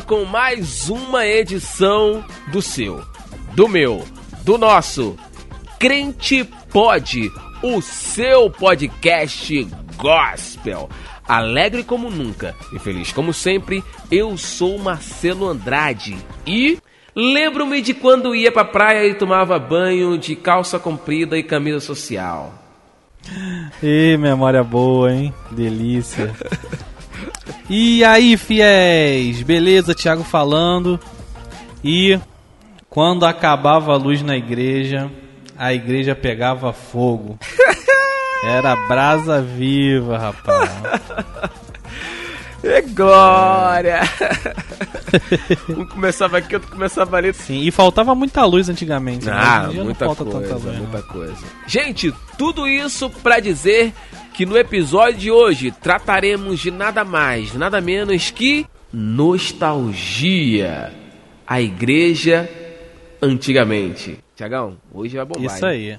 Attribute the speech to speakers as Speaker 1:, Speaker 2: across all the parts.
Speaker 1: volta com mais uma edição do seu, do meu, do nosso Crente Pode, o seu podcast gospel. Alegre como nunca e feliz como sempre, eu sou Marcelo Andrade e lembro-me de quando ia pra praia e tomava banho de calça comprida e camisa social.
Speaker 2: Ih, memória boa, hein? Delícia. E aí, fiéis? Beleza, Thiago falando. E quando acabava a luz na igreja, a igreja pegava fogo. Era brasa viva, rapaz.
Speaker 1: É glória! um começava aqui, outro começava ali.
Speaker 2: Sim, e faltava muita luz antigamente. né?
Speaker 1: Ah, muita coisa,
Speaker 2: luz.
Speaker 1: muita coisa. Gente, tudo isso pra dizer que no episódio de hoje trataremos de nada mais, nada menos que nostalgia. A igreja antigamente. Tiagão, hoje vai bombar.
Speaker 2: Isso
Speaker 1: hein?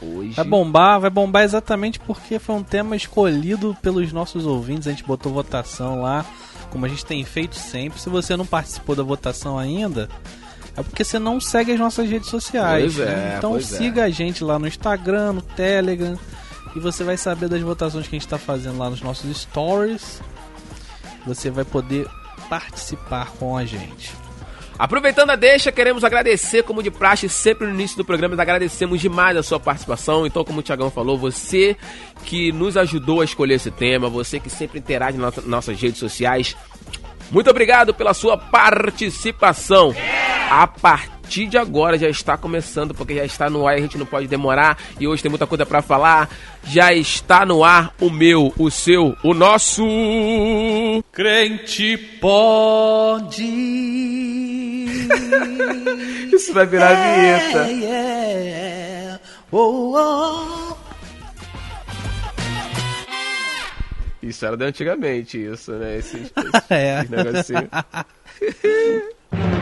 Speaker 2: aí.
Speaker 1: Hoje.
Speaker 2: Vai bombar, vai bombar exatamente porque foi um tema escolhido pelos nossos ouvintes. A gente botou votação lá, como a gente tem feito sempre. Se você não participou da votação ainda, é porque você não segue as nossas redes sociais.
Speaker 1: Pois é,
Speaker 2: né? Então
Speaker 1: é.
Speaker 2: siga a gente lá no Instagram, no Telegram. E você vai saber das votações que a gente está fazendo lá nos nossos stories. Você vai poder participar com a gente.
Speaker 1: Aproveitando a deixa, queremos agradecer, como de praxe, sempre no início do programa, agradecemos demais a sua participação. Então, como o Tiagão falou, você que nos ajudou a escolher esse tema, você que sempre interage nas nossas redes sociais, muito obrigado pela sua participação. A partir de agora já está começando, porque já está no ar, a gente não pode demorar e hoje tem muita coisa para falar. Já está no ar o meu, o seu, o nosso.
Speaker 2: Crente pode.
Speaker 1: Isso vai virar vinheta.
Speaker 2: yeah. Oh, oh.
Speaker 1: Isso era de antigamente, isso, né? Esse, esse,
Speaker 2: É.
Speaker 1: esse negocinho.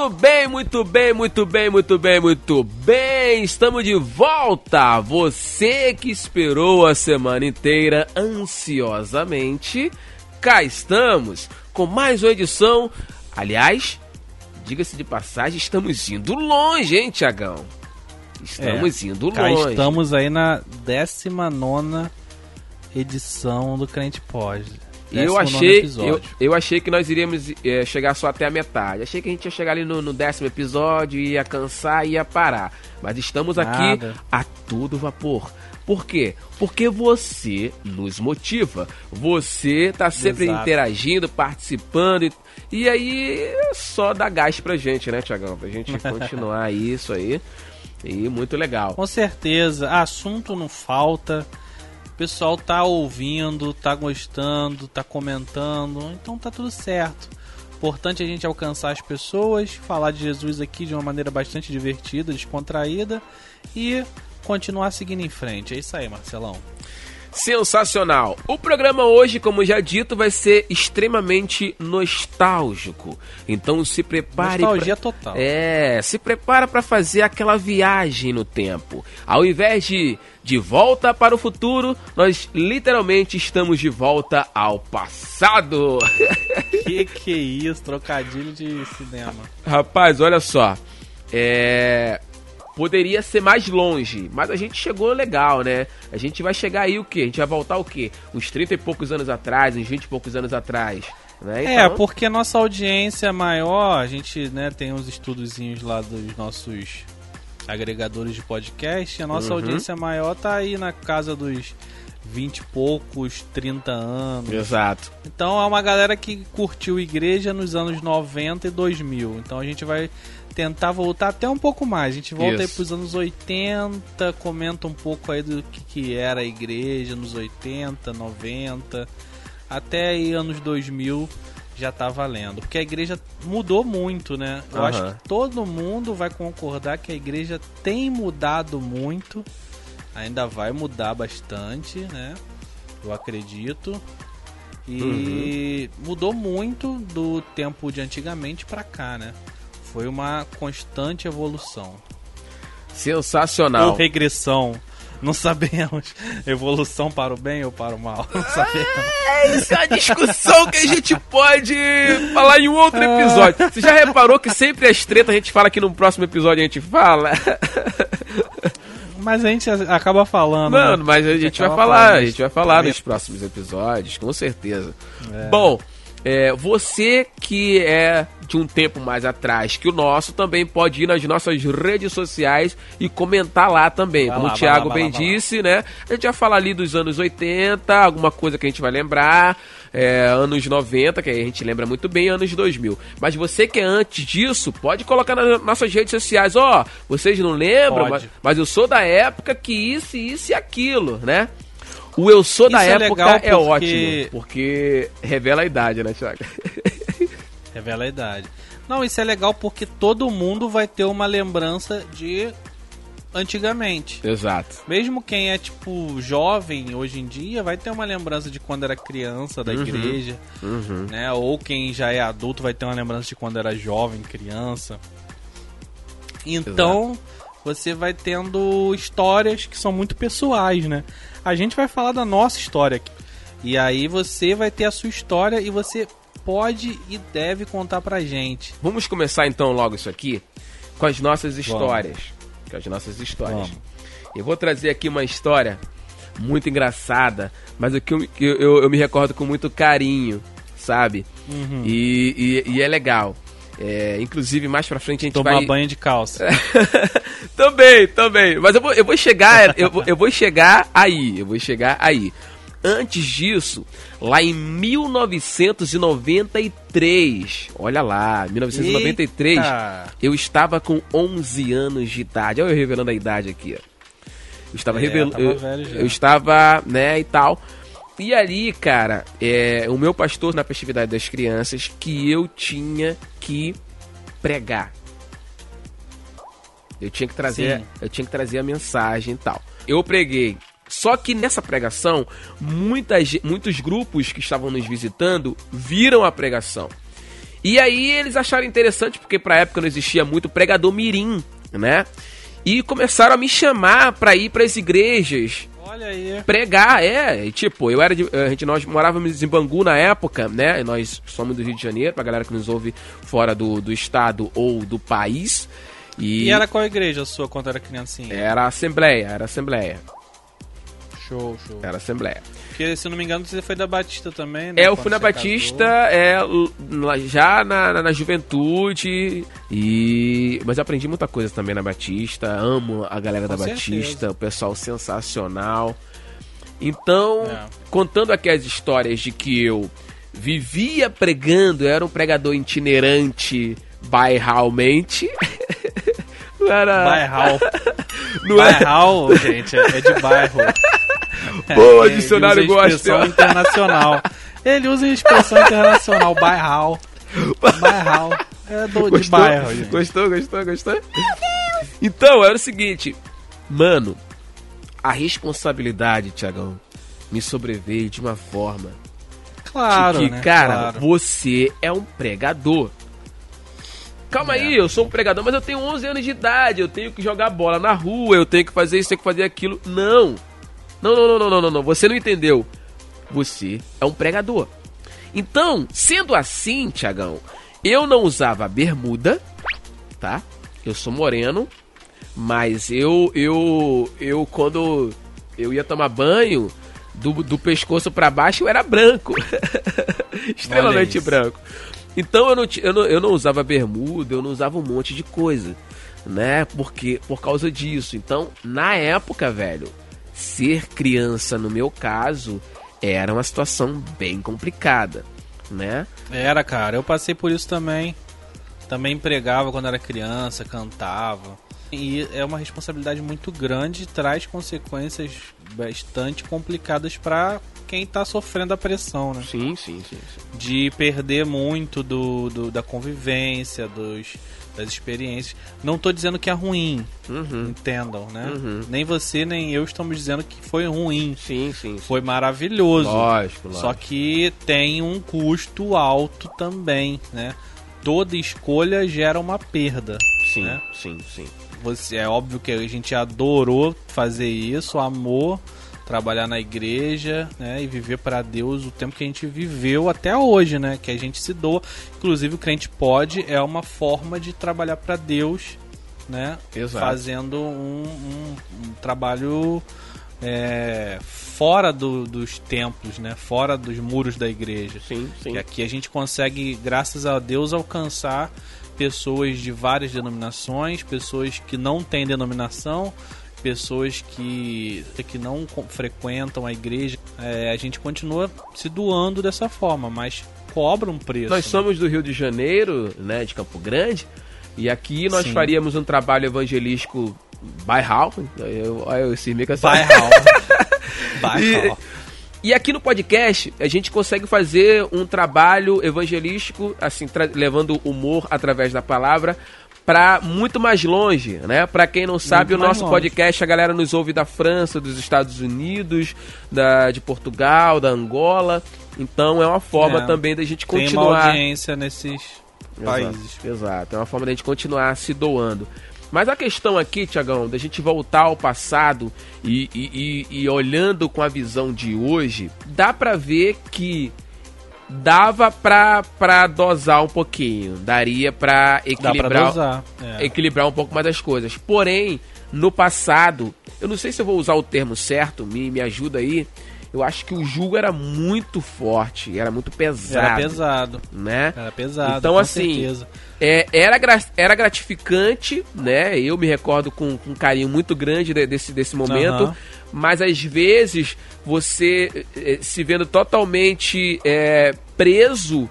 Speaker 1: Muito bem, muito bem, muito bem, muito bem, muito bem. Estamos de volta. Você que esperou a semana inteira ansiosamente, cá estamos com mais uma edição. Aliás, diga-se de passagem, estamos indo longe, hein, Tiagão? Estamos indo
Speaker 2: Cá
Speaker 1: longe.
Speaker 2: estamos aí na 19 edição do Crente Pode.
Speaker 1: Eu
Speaker 2: 19º
Speaker 1: achei, eu, eu achei que nós iríamos eh, chegar só até a metade. Achei que a gente ia chegar ali no, no décimo episódio, ia cansar e ia parar. Mas estamos aqui
Speaker 2: Nada.
Speaker 1: a todo vapor. Por quê? Porque você nos motiva. Você tá sempre
Speaker 2: Exato.
Speaker 1: interagindo, participando. E, e aí é só dá gás pra gente, né, Tiagão? Pra gente continuar isso aí. E muito legal.
Speaker 2: Com certeza, assunto não falta. Pessoal tá ouvindo, tá gostando, tá comentando, então tá tudo certo. Importante a gente alcançar as pessoas, falar de Jesus aqui de uma maneira bastante divertida, descontraída e continuar seguindo em frente. É isso aí, Marcelão.
Speaker 1: Sensacional! O programa hoje, como já dito, vai ser extremamente nostálgico. Então se prepare.
Speaker 2: Nostalgia
Speaker 1: pra-
Speaker 2: total.
Speaker 1: É, se prepara para fazer aquela viagem no tempo. Ao invés de de volta para o futuro, nós literalmente estamos de volta ao passado.
Speaker 2: Que que é isso? Trocadilho de cinema.
Speaker 1: Rapaz, olha só. É. Poderia ser mais longe, mas a gente chegou legal, né? A gente vai chegar aí o quê? A gente vai voltar o quê? Uns 30 e poucos anos atrás, uns 20 e poucos anos atrás. Né?
Speaker 2: É,
Speaker 1: Então,
Speaker 2: porque a nossa audiência é maior, a gente né, tem uns estudozinhos lá dos nossos agregadores de podcast. A nossa
Speaker 1: Uhum.
Speaker 2: audiência maior tá aí na casa dos 20 e poucos, 30 anos.
Speaker 1: Exato.
Speaker 2: Então é uma galera que curtiu igreja nos anos 90 e 2000. Então a gente vai tentar voltar até um pouco mais. A gente volta aí
Speaker 1: Isso.
Speaker 2: pros anos 80, comenta um pouco aí do que, que era a igreja nos 80, 90, até aí anos 2000 já tá valendo. Porque a igreja mudou muito, né? Eu acho
Speaker 1: Aham.
Speaker 2: que todo mundo vai concordar que a igreja tem mudado muito. Ainda vai mudar bastante, né? Eu acredito. E mudou muito do tempo de antigamente pra cá, né? Foi uma constante evolução.
Speaker 1: Sensacional.
Speaker 2: Ou regressão. Não sabemos. Evolução para o bem ou para o mal. Não sabemos.
Speaker 1: Isso é uma discussão que a gente pode falar em um outro episódio. Você já reparou que sempre as tretas a gente fala que no próximo episódio a gente fala?
Speaker 2: Mas a gente acaba falando.
Speaker 1: Mano,
Speaker 2: né?
Speaker 1: mas a gente vai
Speaker 2: acaba
Speaker 1: falar,
Speaker 2: falando
Speaker 1: a gente vai falar nos próximos episódios, com certeza.
Speaker 2: É.
Speaker 1: Bom, é, você que é de um tempo mais atrás que o nosso, também pode ir nas nossas redes sociais e comentar lá também.
Speaker 2: Vai
Speaker 1: Como
Speaker 2: lá,
Speaker 1: o Thiago
Speaker 2: lá,
Speaker 1: bem
Speaker 2: lá,
Speaker 1: disse, né? A gente vai falar ali dos anos 80, alguma coisa que a gente vai lembrar, é, anos 90, que aí a gente lembra muito bem, anos 2000. Mas você que é antes disso, pode colocar nas nossas redes sociais, ó, vocês não lembram, mas, mas eu sou da época que isso, isso e aquilo, né? O eu sou da
Speaker 2: Isso é
Speaker 1: época é
Speaker 2: porque-
Speaker 1: ótimo, porque revela a idade, né, Thiago?
Speaker 2: Revela a idade. Não, isso é legal porque todo mundo vai ter uma lembrança de antigamente.
Speaker 1: Exato.
Speaker 2: Mesmo quem é, tipo, jovem hoje em dia, vai ter uma lembrança de quando era criança da
Speaker 1: Uhum.
Speaker 2: igreja,
Speaker 1: Uhum.
Speaker 2: né? Ou quem já é adulto vai ter uma lembrança de quando era jovem, criança. Então, você vai tendo histórias que são muito pessoais, né? A gente vai falar da nossa história aqui. E aí você vai ter a sua história e você pode e deve contar pra gente.
Speaker 1: Vamos começar então logo isso aqui com as nossas histórias. Com as nossas histórias.
Speaker 2: Vamos.
Speaker 1: Eu vou trazer aqui uma história muito engraçada, mas o que eu, eu, eu me recordo com muito carinho, sabe?
Speaker 2: Uhum.
Speaker 1: E, e- e é legal. É, inclusive, mais pra frente a gente
Speaker 2: Tomar
Speaker 1: vai.
Speaker 2: banho de calça.
Speaker 1: também, também. Mas eu vou, eu vou chegar, eu vou, eu vou chegar aí, eu vou chegar aí. Antes disso, lá em 1993, olha lá, 1993,
Speaker 2: Eita.
Speaker 1: eu estava com 11 anos de idade. Olha eu revelando a idade aqui, ó. Eu estava
Speaker 2: É,
Speaker 1: revelando, eu, eu estava, né, e tal. E ali, cara, é, o meu pastor na festividade das crianças que eu tinha que pregar. Eu tinha que trazer,
Speaker 2: Sim.
Speaker 1: eu tinha que trazer a mensagem e tal. Eu preguei. Só que nessa pregação, muitas, muitos grupos que estavam nos visitando viram a pregação. E aí eles acharam interessante, porque pra época não existia muito pregador mirim, né? E começaram a me chamar pra ir pras igrejas
Speaker 2: Olha aí.
Speaker 1: pregar, é. E, tipo, eu era de. A gente, nós morávamos em Bangu na época, né? E Nós somos do Rio de Janeiro, pra galera que nos ouve fora do, do estado ou do país. E,
Speaker 2: E era qual igreja sua quando era criancinha?
Speaker 1: era Assembleia, era Assembleia.
Speaker 2: Show, show.
Speaker 1: Era Assembleia.
Speaker 2: Porque, se eu não me engano, você foi da Batista também, né?
Speaker 1: É, eu
Speaker 2: Quando
Speaker 1: fui na Batista,
Speaker 2: casou.
Speaker 1: é, já na, na, na juventude, e mas eu aprendi muita coisa também na Batista, amo a galera da
Speaker 2: Com
Speaker 1: Batista,
Speaker 2: certeza.
Speaker 1: o pessoal sensacional. Então,
Speaker 2: É.
Speaker 1: contando aqui as histórias de que eu vivia pregando, eu era um pregador itinerante bairralmente. Não era...
Speaker 2: Bairral.
Speaker 1: Não era...
Speaker 2: Bairral, gente, é é de bairro.
Speaker 1: Boa,
Speaker 2: Ele
Speaker 1: dicionário
Speaker 2: usa a expressão internacional. Ele usa a expressão internacional, bairral. Bairral. É do, de bairro, gente.
Speaker 1: Gostou, gostou, gostou? Então, era o seguinte, mano, a responsabilidade, Tiagão, me sobreveio de uma forma
Speaker 2: Claro,
Speaker 1: de que,
Speaker 2: né?
Speaker 1: cara,
Speaker 2: Claro.
Speaker 1: você é um pregador. Calma
Speaker 2: É.
Speaker 1: aí, eu sou um pregador, mas eu tenho 11 anos de idade, eu tenho que jogar bola na rua, eu tenho que fazer isso, tenho que fazer aquilo. Não. Não, não, não, não, não, não. Você não entendeu. Você é um pregador. Então, sendo assim, Tiagão, eu não usava bermuda, tá? Eu sou moreno, mas eu, eu, eu quando eu ia tomar banho, do, do pescoço pra baixo eu era branco. Extremamente branco. Então eu não, eu, não, eu não usava bermuda, eu não usava um monte de coisa. né? Porque por causa disso. Então, na época, velho, ser criança no meu caso era uma situação bem complicada, né?
Speaker 2: Era, cara. Eu passei por isso também. Também pregava quando era criança, cantava. E é uma responsabilidade muito grande e traz consequências bastante complicadas para quem tá sofrendo a pressão, né?
Speaker 1: Sim, sim, sim. sim.
Speaker 2: De perder muito do, do da convivência, dos, das experiências. Não tô dizendo que é ruim,
Speaker 1: Uhum.
Speaker 2: entendam, né?
Speaker 1: Uhum.
Speaker 2: Nem você nem eu estamos dizendo que foi ruim.
Speaker 1: Sim, sim. sim.
Speaker 2: Foi maravilhoso.
Speaker 1: Lógico, lógico.
Speaker 2: Só que tem um custo alto também, né? Toda escolha gera uma perda.
Speaker 1: Sim,
Speaker 2: né?
Speaker 1: sim, sim.
Speaker 2: Você, é óbvio que a gente adorou fazer isso, amor, trabalhar na igreja, né? E viver para Deus o tempo que a gente viveu até hoje, né? Que a gente se doa. Inclusive o crente pode é uma forma de trabalhar para Deus, né?
Speaker 1: Exato.
Speaker 2: Fazendo um, um- um trabalho é, fora do- dos templos, né? Fora dos muros da igreja.
Speaker 1: Sim, sim.
Speaker 2: Que aqui a gente consegue, graças a Deus, alcançar pessoas de várias denominações, pessoas que não têm denominação, pessoas que, que não frequentam a igreja. É, a gente continua se doando dessa forma, mas cobra um preço.
Speaker 1: Nós
Speaker 2: né?
Speaker 1: somos do Rio de Janeiro, né, de Campo Grande, e aqui nós
Speaker 2: Sim.
Speaker 1: faríamos um trabalho evangelístico bairral. Eu, eu, meio que essa-
Speaker 2: Bairral. Bairral.
Speaker 1: E aqui no podcast a gente consegue fazer um trabalho evangelístico, assim, levando humor através da palavra para muito mais longe, né? Para quem não sabe,
Speaker 2: Muito
Speaker 1: o nosso podcast a galera nos ouve da França, dos Estados Unidos, da de Portugal, da Angola. Então é uma forma
Speaker 2: É.
Speaker 1: também da gente
Speaker 2: Tem uma
Speaker 1: continuar
Speaker 2: audiência nesses países.
Speaker 1: Exato, exato. É uma forma da gente continuar se doando. Mas a questão aqui, Tiagão, da gente voltar ao passado e, e- e- e olhando com a visão de hoje, dá pra ver que dava pra, pra dosar um pouquinho. Daria pra
Speaker 2: Dá pra
Speaker 1: equilibrar,
Speaker 2: dosar. É.
Speaker 1: equilibrar um pouco mais as coisas. Porém, no passado, eu não sei se eu vou usar o termo certo, me, me ajuda aí. Eu acho que o jugo era muito forte, era muito pesado.
Speaker 2: Era pesado.
Speaker 1: Né?
Speaker 2: Era pesado.
Speaker 1: Então, assim. É, era, gra- era gratificante, né? Eu me recordo com, com um carinho muito grande de- desse, desse momento. Mas às vezes você eh, se vendo totalmente eh, preso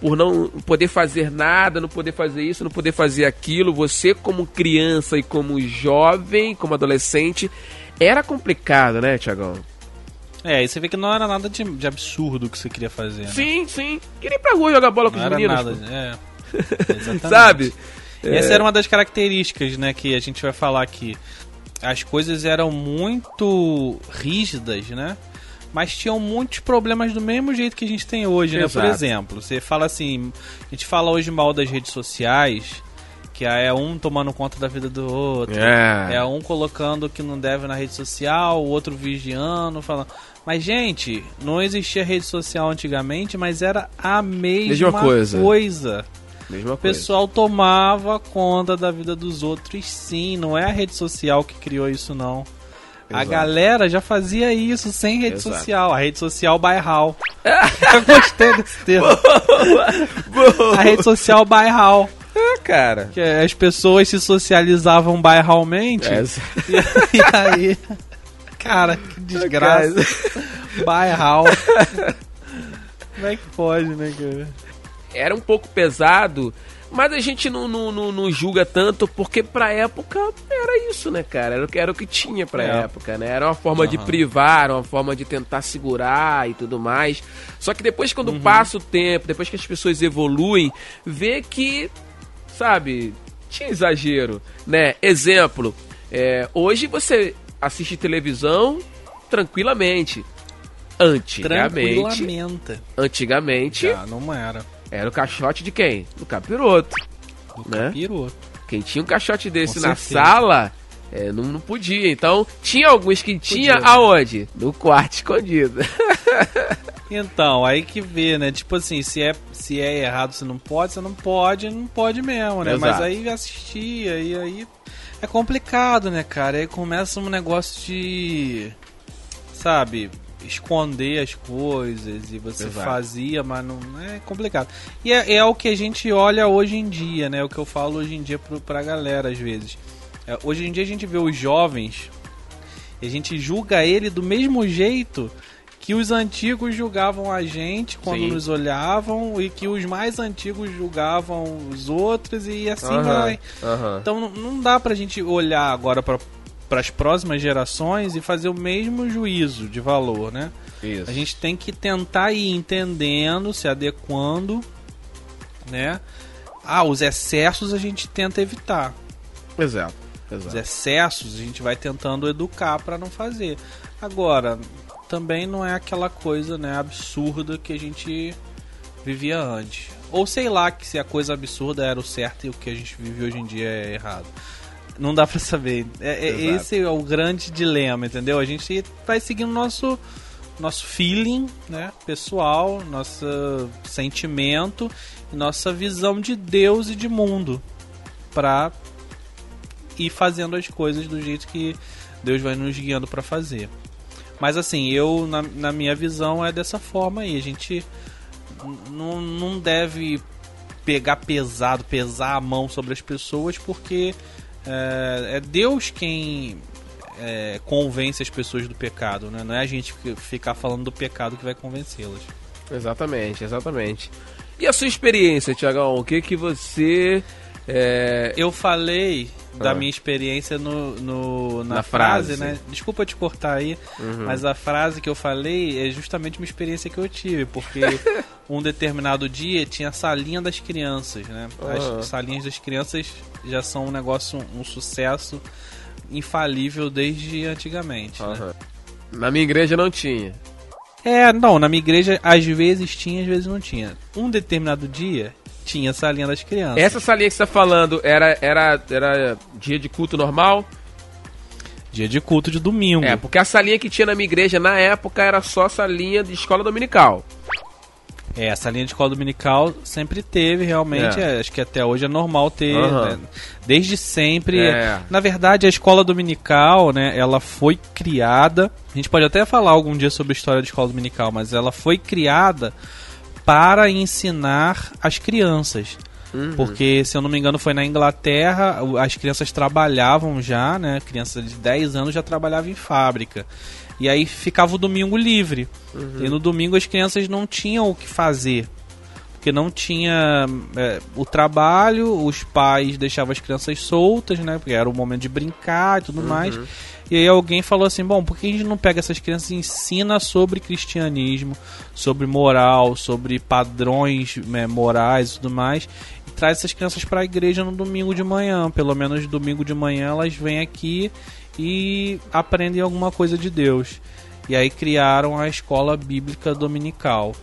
Speaker 1: por não poder fazer nada, não poder fazer isso, não poder fazer aquilo. Você, como criança e como jovem, como adolescente, era complicado, né, Tiagão?
Speaker 2: É, e você vê que não era nada de, de absurdo que você queria fazer. né?
Speaker 1: Sim, sim. Queria ir pra rua jogar bola com
Speaker 2: Não
Speaker 1: os
Speaker 2: era
Speaker 1: meninos.
Speaker 2: nada.
Speaker 1: pô.
Speaker 2: É. Exatamente.
Speaker 1: Sabe? É.
Speaker 2: Essa era uma das características, né, que a gente vai falar aqui. As coisas eram muito rígidas, né? Mas tinham muitos problemas do mesmo jeito que a gente tem hoje, né? Por
Speaker 1: Exato.
Speaker 2: exemplo, você fala assim, a gente fala hoje mal das redes sociais, que é um tomando conta da vida do outro.
Speaker 1: É.
Speaker 2: É um colocando o que não deve na rede social, o outro vigiando, falando. Mas, gente, não existia rede social antigamente, mas era a mesma,
Speaker 1: Mesma coisa.
Speaker 2: coisa.
Speaker 1: Mesma
Speaker 2: O
Speaker 1: coisa.
Speaker 2: pessoal tomava conta da vida dos outros, sim. Não é a rede social que criou isso, não. A
Speaker 1: Exato.
Speaker 2: galera já fazia isso sem rede
Speaker 1: Exato.
Speaker 2: social. A rede social bairral. Eu gostei desse termo. A rede social bairral.
Speaker 1: É, cara.
Speaker 2: Que as pessoas se socializavam bairralmente.
Speaker 1: É,
Speaker 2: E, e aí. Cara, que desgraça. Bairral. Como é que pode, né, cara?
Speaker 1: Era um pouco pesado, mas a gente não, não, não, não julga tanto, porque pra época era isso, né, cara? Era, o que- era o que tinha pra
Speaker 2: É.
Speaker 1: época, né? Era uma forma de
Speaker 2: Aham.
Speaker 1: privar, uma forma de tentar segurar e tudo mais. Só que depois, quando
Speaker 2: Uhum.
Speaker 1: passa o tempo, depois que as pessoas evoluem, vê que, sabe, tinha exagero, né? Exemplo, é, hoje você assiste televisão tranquilamente. Antigamente, antigamente
Speaker 2: Já não era.
Speaker 1: Era o caixote de quem? Do capiroto. Né?
Speaker 2: Piroto.
Speaker 1: Quem tinha um caixote desse
Speaker 2: Com
Speaker 1: na
Speaker 2: certeza.
Speaker 1: sala, é, não, não podia. Então, tinha alguns que tinha
Speaker 2: Podia.
Speaker 1: aonde? No quarto escondido.
Speaker 2: Então, aí que vê, né? Tipo assim, se é, se é errado, você não pode, você não pode, não pode mesmo, né?
Speaker 1: Exato.
Speaker 2: Mas aí assistia, e aí é complicado, né, cara? Aí começa um negócio de. Sabe? Esconder as coisas e você
Speaker 1: Exato.
Speaker 2: fazia, mas não é complicado. E é, é o que a gente olha hoje em dia, né? O que eu falo hoje em dia pro, pra galera às vezes. É, hoje em dia a gente vê os jovens e a gente julga ele do mesmo jeito que os antigos julgavam a gente quando
Speaker 1: Sim.
Speaker 2: nos olhavam e que os mais antigos julgavam os outros e assim
Speaker 1: Aham,
Speaker 2: vai.
Speaker 1: aham.
Speaker 2: Então não- não dá pra gente olhar agora pra para as próximas gerações e fazer o mesmo juízo de valor, né?
Speaker 1: Isso.
Speaker 2: A gente tem que tentar ir entendendo, se adequando, né? Ah, os excessos a gente tenta evitar.
Speaker 1: Exato.
Speaker 2: Os
Speaker 1: Exato.
Speaker 2: excessos a gente vai tentando educar pra não fazer. Agora, também não é aquela coisa, né, absurda que a gente vivia antes. Ou sei lá que se a coisa absurda era o certo e o que a gente vive hoje em dia é errado. Não dá pra saber. É- é- esse é o grande dilema, entendeu? A gente vai seguindo nosso nosso feeling, né, pessoal, nosso sentimento, nossa visão de Deus e de mundo pra ir fazendo as coisas do jeito que Deus vai nos guiando pra fazer. Mas assim, eu na, na minha visão é dessa forma aí. A gente não, não deve pegar pesado, pesar a mão sobre as pessoas, porque é, é Deus quem é, convence as pessoas do pecado, né? Não é a gente ficar falando do pecado que vai convencê-las.
Speaker 1: Exatamente, exatamente. E a sua experiência, Tiagão? O que que você... é,
Speaker 2: Eu falei da
Speaker 1: Ah.
Speaker 2: minha experiência no, no- na,
Speaker 1: Na
Speaker 2: frase,
Speaker 1: frase.
Speaker 2: né? Desculpa te cortar aí,
Speaker 1: Uhum.
Speaker 2: mas a frase que eu falei é justamente uma experiência que eu tive, porque um determinado dia tinha a salinha das crianças, né?
Speaker 1: Aham.
Speaker 2: As salinhas das crianças já são um negócio, um sucesso infalível desde antigamente, né?
Speaker 1: Aham. Na minha igreja não tinha.
Speaker 2: É, não, na minha igreja às vezes tinha, às vezes não tinha. Um determinado dia tinha a salinha das crianças.
Speaker 1: Essa salinha que você tá falando era, era, era dia de culto normal?
Speaker 2: Dia de culto de domingo.
Speaker 1: É, porque a salinha que tinha na minha igreja na época era só salinha de escola dominical.
Speaker 2: É, essa linha de escola dominical sempre teve, realmente.
Speaker 1: É.
Speaker 2: é, acho que até hoje é normal ter.
Speaker 1: Aham.
Speaker 2: né? Desde sempre.
Speaker 1: É.
Speaker 2: Na verdade, a escola dominical, né, ela foi criada. A gente pode até falar algum dia sobre a história da escola dominical, mas ela foi criada para ensinar as crianças.
Speaker 1: Uhum.
Speaker 2: Porque, se eu não me engano, foi na Inglaterra, as crianças trabalhavam já, né? Criança de 10 anos já trabalhava em fábrica. E aí ficava o domingo livre. E no domingo as crianças não tinham o que fazer. Porque não tinha é, o trabalho, os pais deixavam as crianças soltas, né? Porque era o momento de brincar e tudo mais. E aí alguém falou assim, bom, por que a gente não pega essas crianças e ensina sobre cristianismo, sobre moral, sobre padrões né, morais e tudo mais, e traz essas crianças para a igreja no domingo de manhã. Pelo menos domingo de manhã elas vêm aqui e aprendem alguma coisa de Deus. E aí criaram a escola bíblica dominical.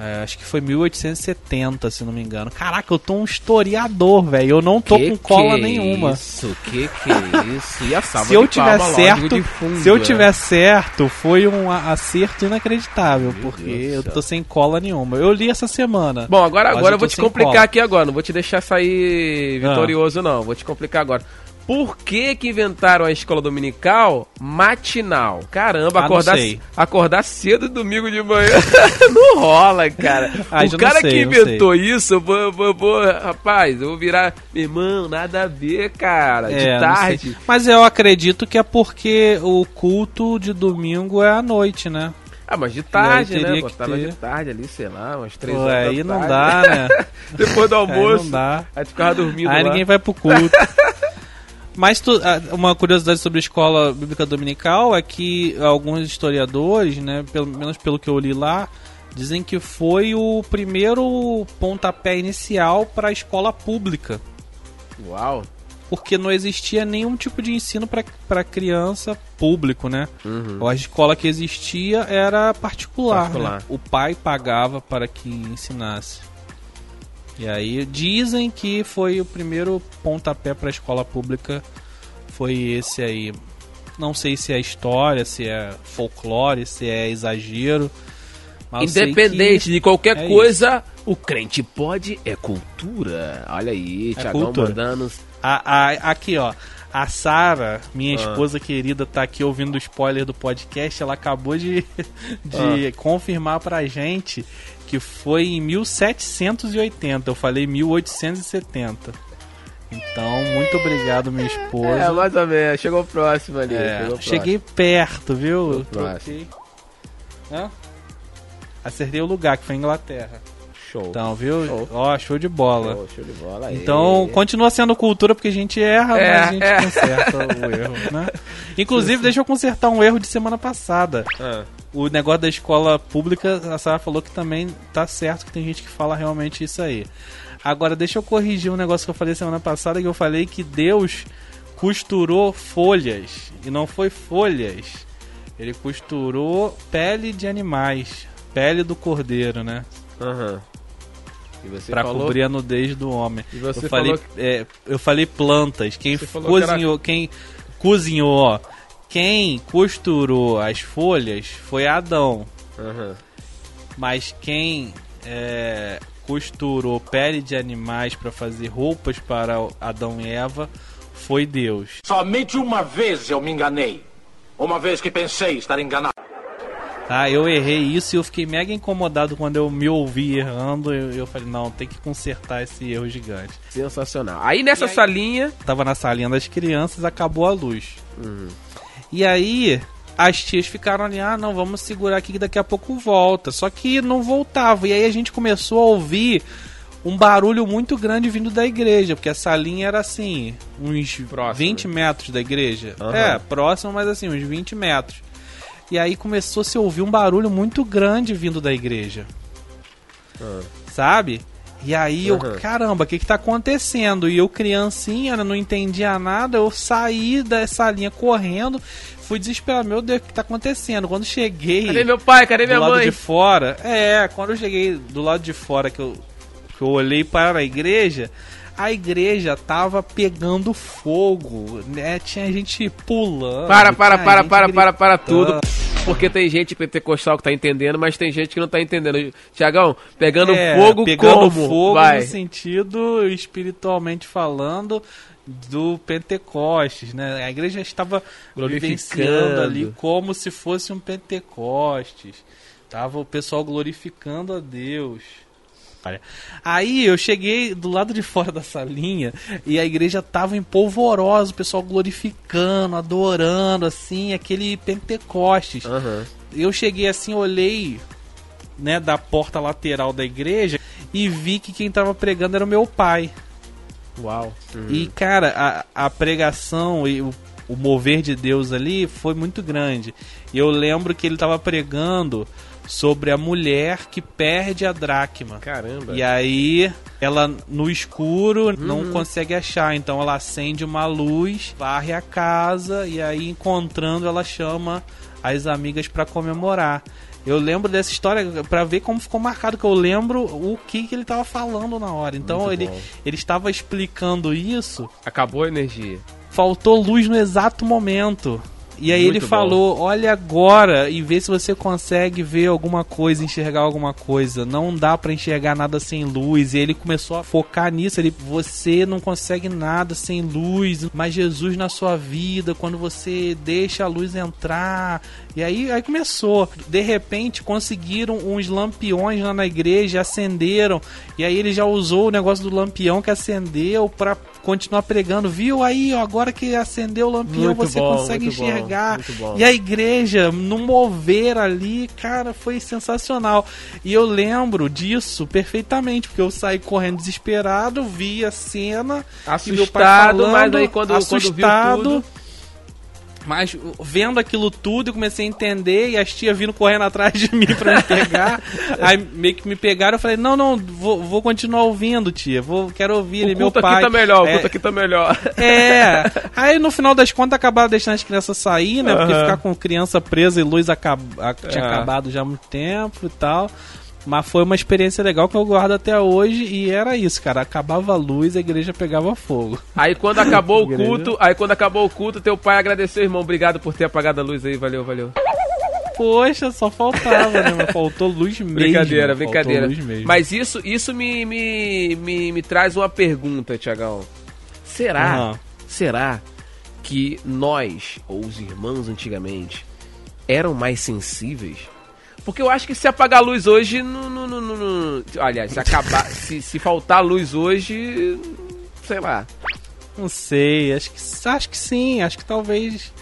Speaker 2: É, acho que foi 1870, se não me engano. Caraca, eu tô um historiador, velho. Eu não tô
Speaker 1: Que
Speaker 2: com cola
Speaker 1: que é
Speaker 2: nenhuma.
Speaker 1: Isso, que que é isso? E a salva
Speaker 2: Se eu tiver
Speaker 1: palma,
Speaker 2: certo,
Speaker 1: fundo,
Speaker 2: se eu
Speaker 1: é.
Speaker 2: tiver certo, foi um acerto inacreditável,
Speaker 1: Meu
Speaker 2: porque
Speaker 1: Deus
Speaker 2: eu tô sem cola nenhuma. Eu li essa semana.
Speaker 1: Bom, agora, agora
Speaker 2: eu
Speaker 1: eu vou te complicar
Speaker 2: cola.
Speaker 1: aqui agora, não vou te deixar sair
Speaker 2: Ah.
Speaker 1: vitorioso não, vou te complicar agora. Por que que inventaram a escola dominical matinal? Caramba,
Speaker 2: Ah,
Speaker 1: acordar, acordar cedo domingo de manhã não rola, cara.
Speaker 2: Ah,
Speaker 1: o cara
Speaker 2: sei,
Speaker 1: que inventou isso, eu vou, eu vou- eu vou- rapaz, eu vou virar, meu irmão, nada a ver, cara, de
Speaker 2: É, sei.
Speaker 1: tarde.
Speaker 2: Mas eu acredito que é porque o culto de domingo é à noite, né?
Speaker 1: Ah, mas de tarde, né?
Speaker 2: que
Speaker 1: Botava
Speaker 2: ter.
Speaker 1: de tarde ali, sei lá, umas três
Speaker 2: Pô,
Speaker 1: horas
Speaker 2: aí não
Speaker 1: tarde.
Speaker 2: dá, né?
Speaker 1: Depois do
Speaker 2: Aí
Speaker 1: almoço.
Speaker 2: não dá.
Speaker 1: Aí tu ficava dormindo
Speaker 2: Aí
Speaker 1: lá.
Speaker 2: ninguém vai pro culto. Mas tu- ah, uma curiosidade sobre a escola bíblica dominical é que alguns historiadores, né, pelo menos pelo que eu li lá, dizem que foi o primeiro pontapé inicial para a escola pública,
Speaker 1: Uau.
Speaker 2: porque não existia nenhum tipo de ensino para criança público, né?
Speaker 1: Uhum.
Speaker 2: A escola que existia era particular.
Speaker 1: Particular.
Speaker 2: né? O pai pagava para que ensinasse. E aí dizem que foi o primeiro pontapé para a escola pública. Foi esse aí. Não sei se é história, se é folclore, se é exagero.
Speaker 1: Independente de qualquer
Speaker 2: é
Speaker 1: coisa, o crente pode é cultura. Olha aí,
Speaker 2: É
Speaker 1: Tiagão mandando.
Speaker 2: a- a- aqui, ó. A Sara, minha
Speaker 1: Ah.
Speaker 2: esposa querida, tá aqui ouvindo o spoiler do podcast. Ela acabou de, de confirmar pra gente que foi em 1780. Eu falei 1870. Então, muito obrigado, minha esposa.
Speaker 1: É, mais ou menos. Chegou próximo ali.
Speaker 2: É,
Speaker 1: chegou próximo.
Speaker 2: cheguei perto, viu?
Speaker 1: Próximo.
Speaker 2: troquei. Hã? Acertei o lugar, que foi Inglaterra.
Speaker 1: Show.
Speaker 2: Então, viu?
Speaker 1: Show.
Speaker 2: Ó, show de bola.
Speaker 1: Show, show de bola aí.
Speaker 2: Então, continua sendo cultura porque a gente erra,
Speaker 1: É,
Speaker 2: mas a gente
Speaker 1: é.
Speaker 2: conserta o erro, né? Inclusive, deixa eu consertar um erro de semana passada.
Speaker 1: Ah,
Speaker 2: O negócio da escola pública, a Sara falou que também tá certo que tem gente que fala realmente isso aí. Agora, deixa eu corrigir um negócio que eu falei semana passada, que eu falei que Deus costurou folhas, e não foi folhas. Ele costurou pele de animais, pele do cordeiro, né?
Speaker 1: Aham. E você
Speaker 2: Pra
Speaker 1: falou...
Speaker 2: cobrir a nudez do homem.
Speaker 1: E você
Speaker 2: eu falei,
Speaker 1: falou
Speaker 2: é, eu falei plantas. Quem
Speaker 1: Você falou que
Speaker 2: cozinhou, quem cozinhou, ó, quem costurou as folhas foi Adão,
Speaker 1: Aham.
Speaker 2: mas quem é, costurou pele de animais para fazer roupas para Adão e Eva foi Deus.
Speaker 3: Somente uma vez eu me enganei. Uma vez que pensei estar enganado.
Speaker 2: Tá, eu errei isso e eu fiquei mega incomodado quando eu me ouvi errando. Eu, eu falei, não, tem que consertar esse erro gigante.
Speaker 1: Sensacional. Aí nessa
Speaker 2: aí-
Speaker 1: salinha...
Speaker 2: tava na salinha das crianças, acabou a luz. E aí as tias ficaram ali, ah, não, vamos segurar aqui que daqui a pouco volta. Só que não voltava. E aí a gente começou a ouvir um barulho muito grande vindo da igreja, porque a salinha era assim, uns
Speaker 1: Próximo.
Speaker 2: 20 metros da igreja.
Speaker 1: Aham.
Speaker 2: É, próximo, mas assim, uns 20 metros. E aí começou a se ouvir um barulho muito grande vindo da igreja. Sabe? E aí eu,
Speaker 1: Aham.
Speaker 2: caramba, o que que tá acontecendo? E eu, criancinha, né, não entendia nada, eu saí dessa linha correndo, fui desesperado, meu Deus, o que tá acontecendo? Quando cheguei
Speaker 1: Cadê meu pai? Cadê
Speaker 2: do
Speaker 1: minha
Speaker 2: lado
Speaker 1: mãe?
Speaker 2: de fora, é, quando eu cheguei do lado de fora que eu, que eu olhei para a igreja, a igreja tava pegando fogo, né? Tinha gente pulando.
Speaker 1: Para, para, para, para, para, para tudo. Porque tem gente pentecostal que tá entendendo, mas tem gente que não tá entendendo. Tiagão, pegando
Speaker 2: É,
Speaker 1: fogo
Speaker 2: pegando
Speaker 1: como?
Speaker 2: fogo
Speaker 1: Vai.
Speaker 2: no sentido espiritualmente falando do Pentecostes, né? A igreja estava
Speaker 1: Glorificando.
Speaker 2: vivenciando ali como se fosse um Pentecostes. Tava o pessoal glorificando a Deus. Aí eu cheguei do lado de fora da salinha e a igreja tava em polvorosa, o pessoal glorificando, adorando, assim, aquele Pentecostes
Speaker 1: Aham.
Speaker 2: eu cheguei assim, olhei, né, da porta lateral da igreja e vi que quem tava pregando era o meu pai.
Speaker 1: Uau.
Speaker 2: E, cara, a, a pregação e o, o mover de Deus ali foi muito grande. E eu lembro que ele tava pregando sobre a mulher que perde a dracma.
Speaker 1: Caramba.
Speaker 2: E aí, ela no escuro não consegue achar, então ela acende uma luz, varre a casa e aí encontrando ela chama as amigas pra comemorar. Eu lembro dessa história pra ver como ficou marcado que eu lembro o que, que ele tava falando na hora. Então ele ele estava explicando isso,
Speaker 1: Acabou a energia.
Speaker 2: faltou luz no exato momento. E aí
Speaker 1: Muito
Speaker 2: ele
Speaker 1: bom.
Speaker 2: falou: olha agora e vê se você consegue ver alguma coisa, enxergar alguma coisa. Não dá pra enxergar nada sem luz. E ele começou a focar nisso. Ele, você não consegue nada sem luz, mas Jesus na sua vida, quando você deixa a luz entrar. E aí, aí começou. De repente conseguiram uns lampiões lá na igreja, acenderam. E aí ele já usou o negócio do lampião que acendeu pra continuar pregando. Viu aí, ó, agora que acendeu o lampião,
Speaker 1: Muito
Speaker 2: você
Speaker 1: bom,
Speaker 2: consegue enxergar.
Speaker 1: bom.
Speaker 2: E a igreja, no mover ali, cara, foi sensacional. E eu lembro disso perfeitamente, porque eu saí correndo desesperado, vi a cena.
Speaker 1: Assustado,
Speaker 2: falando,
Speaker 1: mas aí quando, quando viu
Speaker 2: assustado,
Speaker 1: tudo...
Speaker 2: mas vendo aquilo tudo, eu comecei a entender e as tias vindo correndo atrás de mim pra me pegar. aí meio que me pegaram, eu falei, não, não, vou, vou continuar ouvindo, tia. Vou, quero ouvir ele,
Speaker 1: O
Speaker 2: meu pai.
Speaker 1: aqui tá melhor, o
Speaker 2: É,
Speaker 1: culto aqui tá melhor.
Speaker 2: é. Aí no final das contas acabaram deixando as crianças sair, né? Porque
Speaker 1: Aham.
Speaker 2: ficar com criança presa e luz acab... tinha
Speaker 1: É.
Speaker 2: acabado já há muito tempo e tal. Mas foi uma experiência legal que eu guardo até hoje e era isso, cara. Acabava a luz, a igreja pegava fogo.
Speaker 1: Aí quando acabou o culto, aí quando acabou o culto, teu pai agradeceu, irmão. Obrigado por ter apagado a luz aí, valeu, valeu.
Speaker 2: Poxa, só faltava, né? Mas faltou luz mesmo.
Speaker 1: Brincadeira, brincadeira.
Speaker 2: mesmo.
Speaker 1: Mas isso, isso me, me, me, me traz uma pergunta, Tiagão. Será,
Speaker 2: Aham.
Speaker 1: será que nós, ou os irmãos antigamente, eram mais sensíveis? Porque eu acho que se apagar a luz hoje, não. não, não, não, olha, se acabar. se, se faltar luz hoje. Sei lá.
Speaker 2: Não sei, acho que, acho que sim, acho que talvez.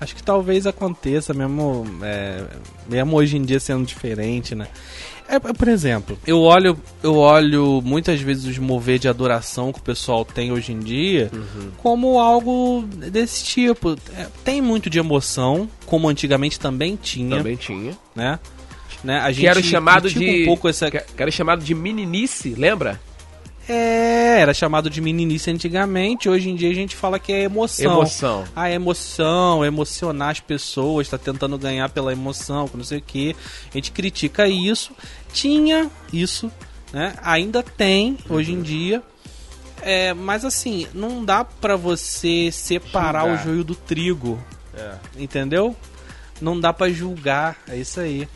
Speaker 2: Acho que talvez aconteça mesmo, é, mesmo hoje em dia sendo diferente, né? É, por exemplo, eu olho, eu olho muitas vezes os mover de adoração que o pessoal tem hoje em dia
Speaker 1: Uhum.
Speaker 2: como algo desse tipo. É, tem muito de emoção, como antigamente também tinha,
Speaker 1: Também tinha.
Speaker 2: né? Né? A gente
Speaker 1: Que era o chamado de.
Speaker 2: um pouco essa
Speaker 1: chamado de meninice, lembra?
Speaker 2: É, era chamado de meninice antigamente, hoje em dia a gente fala que é emoção.
Speaker 1: Emoção.
Speaker 2: A emoção, emocionar as pessoas, tá tentando ganhar pela emoção, não sei o que. A gente critica isso. Tinha isso, né? Ainda tem hoje em dia. É, mas assim, não dá pra você separar
Speaker 1: Julgar.
Speaker 2: o joio do trigo,
Speaker 1: É.
Speaker 2: entendeu? Não dá pra julgar, é isso aí.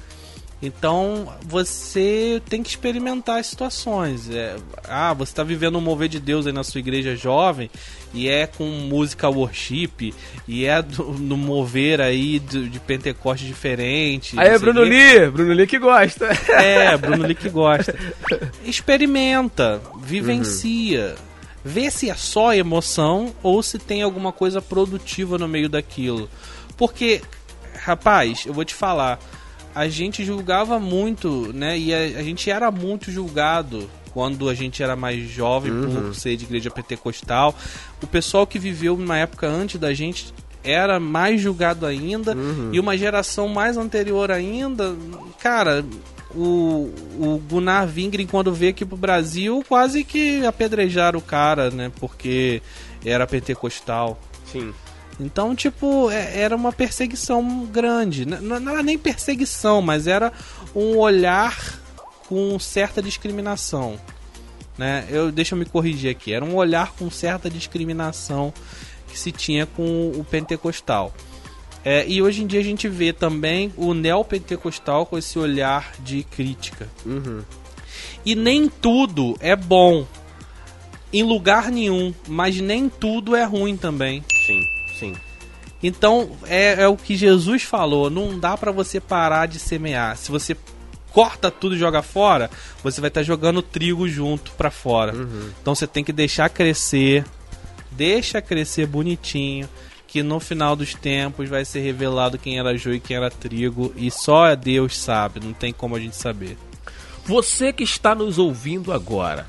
Speaker 2: Então você tem que experimentar as situações. É, ah, você está vivendo um mover de Deus aí na sua igreja jovem e é com música worship e é do, no mover aí de, de Pentecoste diferente.
Speaker 1: Aí é Bruno
Speaker 2: quê.
Speaker 1: Lee, Bruno Lee que gosta.
Speaker 2: É, Bruno Lee que gosta. Experimenta, vivencia. Vê se é só emoção ou se tem alguma coisa produtiva no meio daquilo. Porque, rapaz, eu vou te falar, a gente julgava muito, né? E a, a gente era muito julgado quando a gente era mais jovem por ser de igreja pentecostal. O pessoal que viveu numa época antes da gente era mais julgado ainda. E uma geração mais anterior ainda, cara, o, o Gunnar Vingren, quando veio aqui pro Brasil, quase que apedrejaram o cara, né? Porque era pentecostal.
Speaker 1: Sim.
Speaker 2: Então, tipo, é- era uma perseguição grande. Não, não era nem perseguição, mas era um olhar com certa discriminação. Né? Eu, deixa eu me corrigir aqui. Era um olhar com certa discriminação que se tinha com o pentecostal. É, e hoje em dia a gente vê também o neopentecostal com esse olhar de crítica.
Speaker 1: Uhum.
Speaker 2: E nem tudo é bom em lugar nenhum, mas nem tudo é ruim também.
Speaker 1: Sim, sim.
Speaker 2: Então é, é o que Jesus falou: não dá pra você parar de semear. Se você corta tudo e joga fora, você vai estar jogando trigo junto pra fora. Então você tem que deixar crescer, deixa crescer bonitinho, que no final dos tempos vai ser revelado quem era joio e quem era trigo e só Deus sabe, não tem como a gente saber.
Speaker 1: Você que está nos ouvindo agora,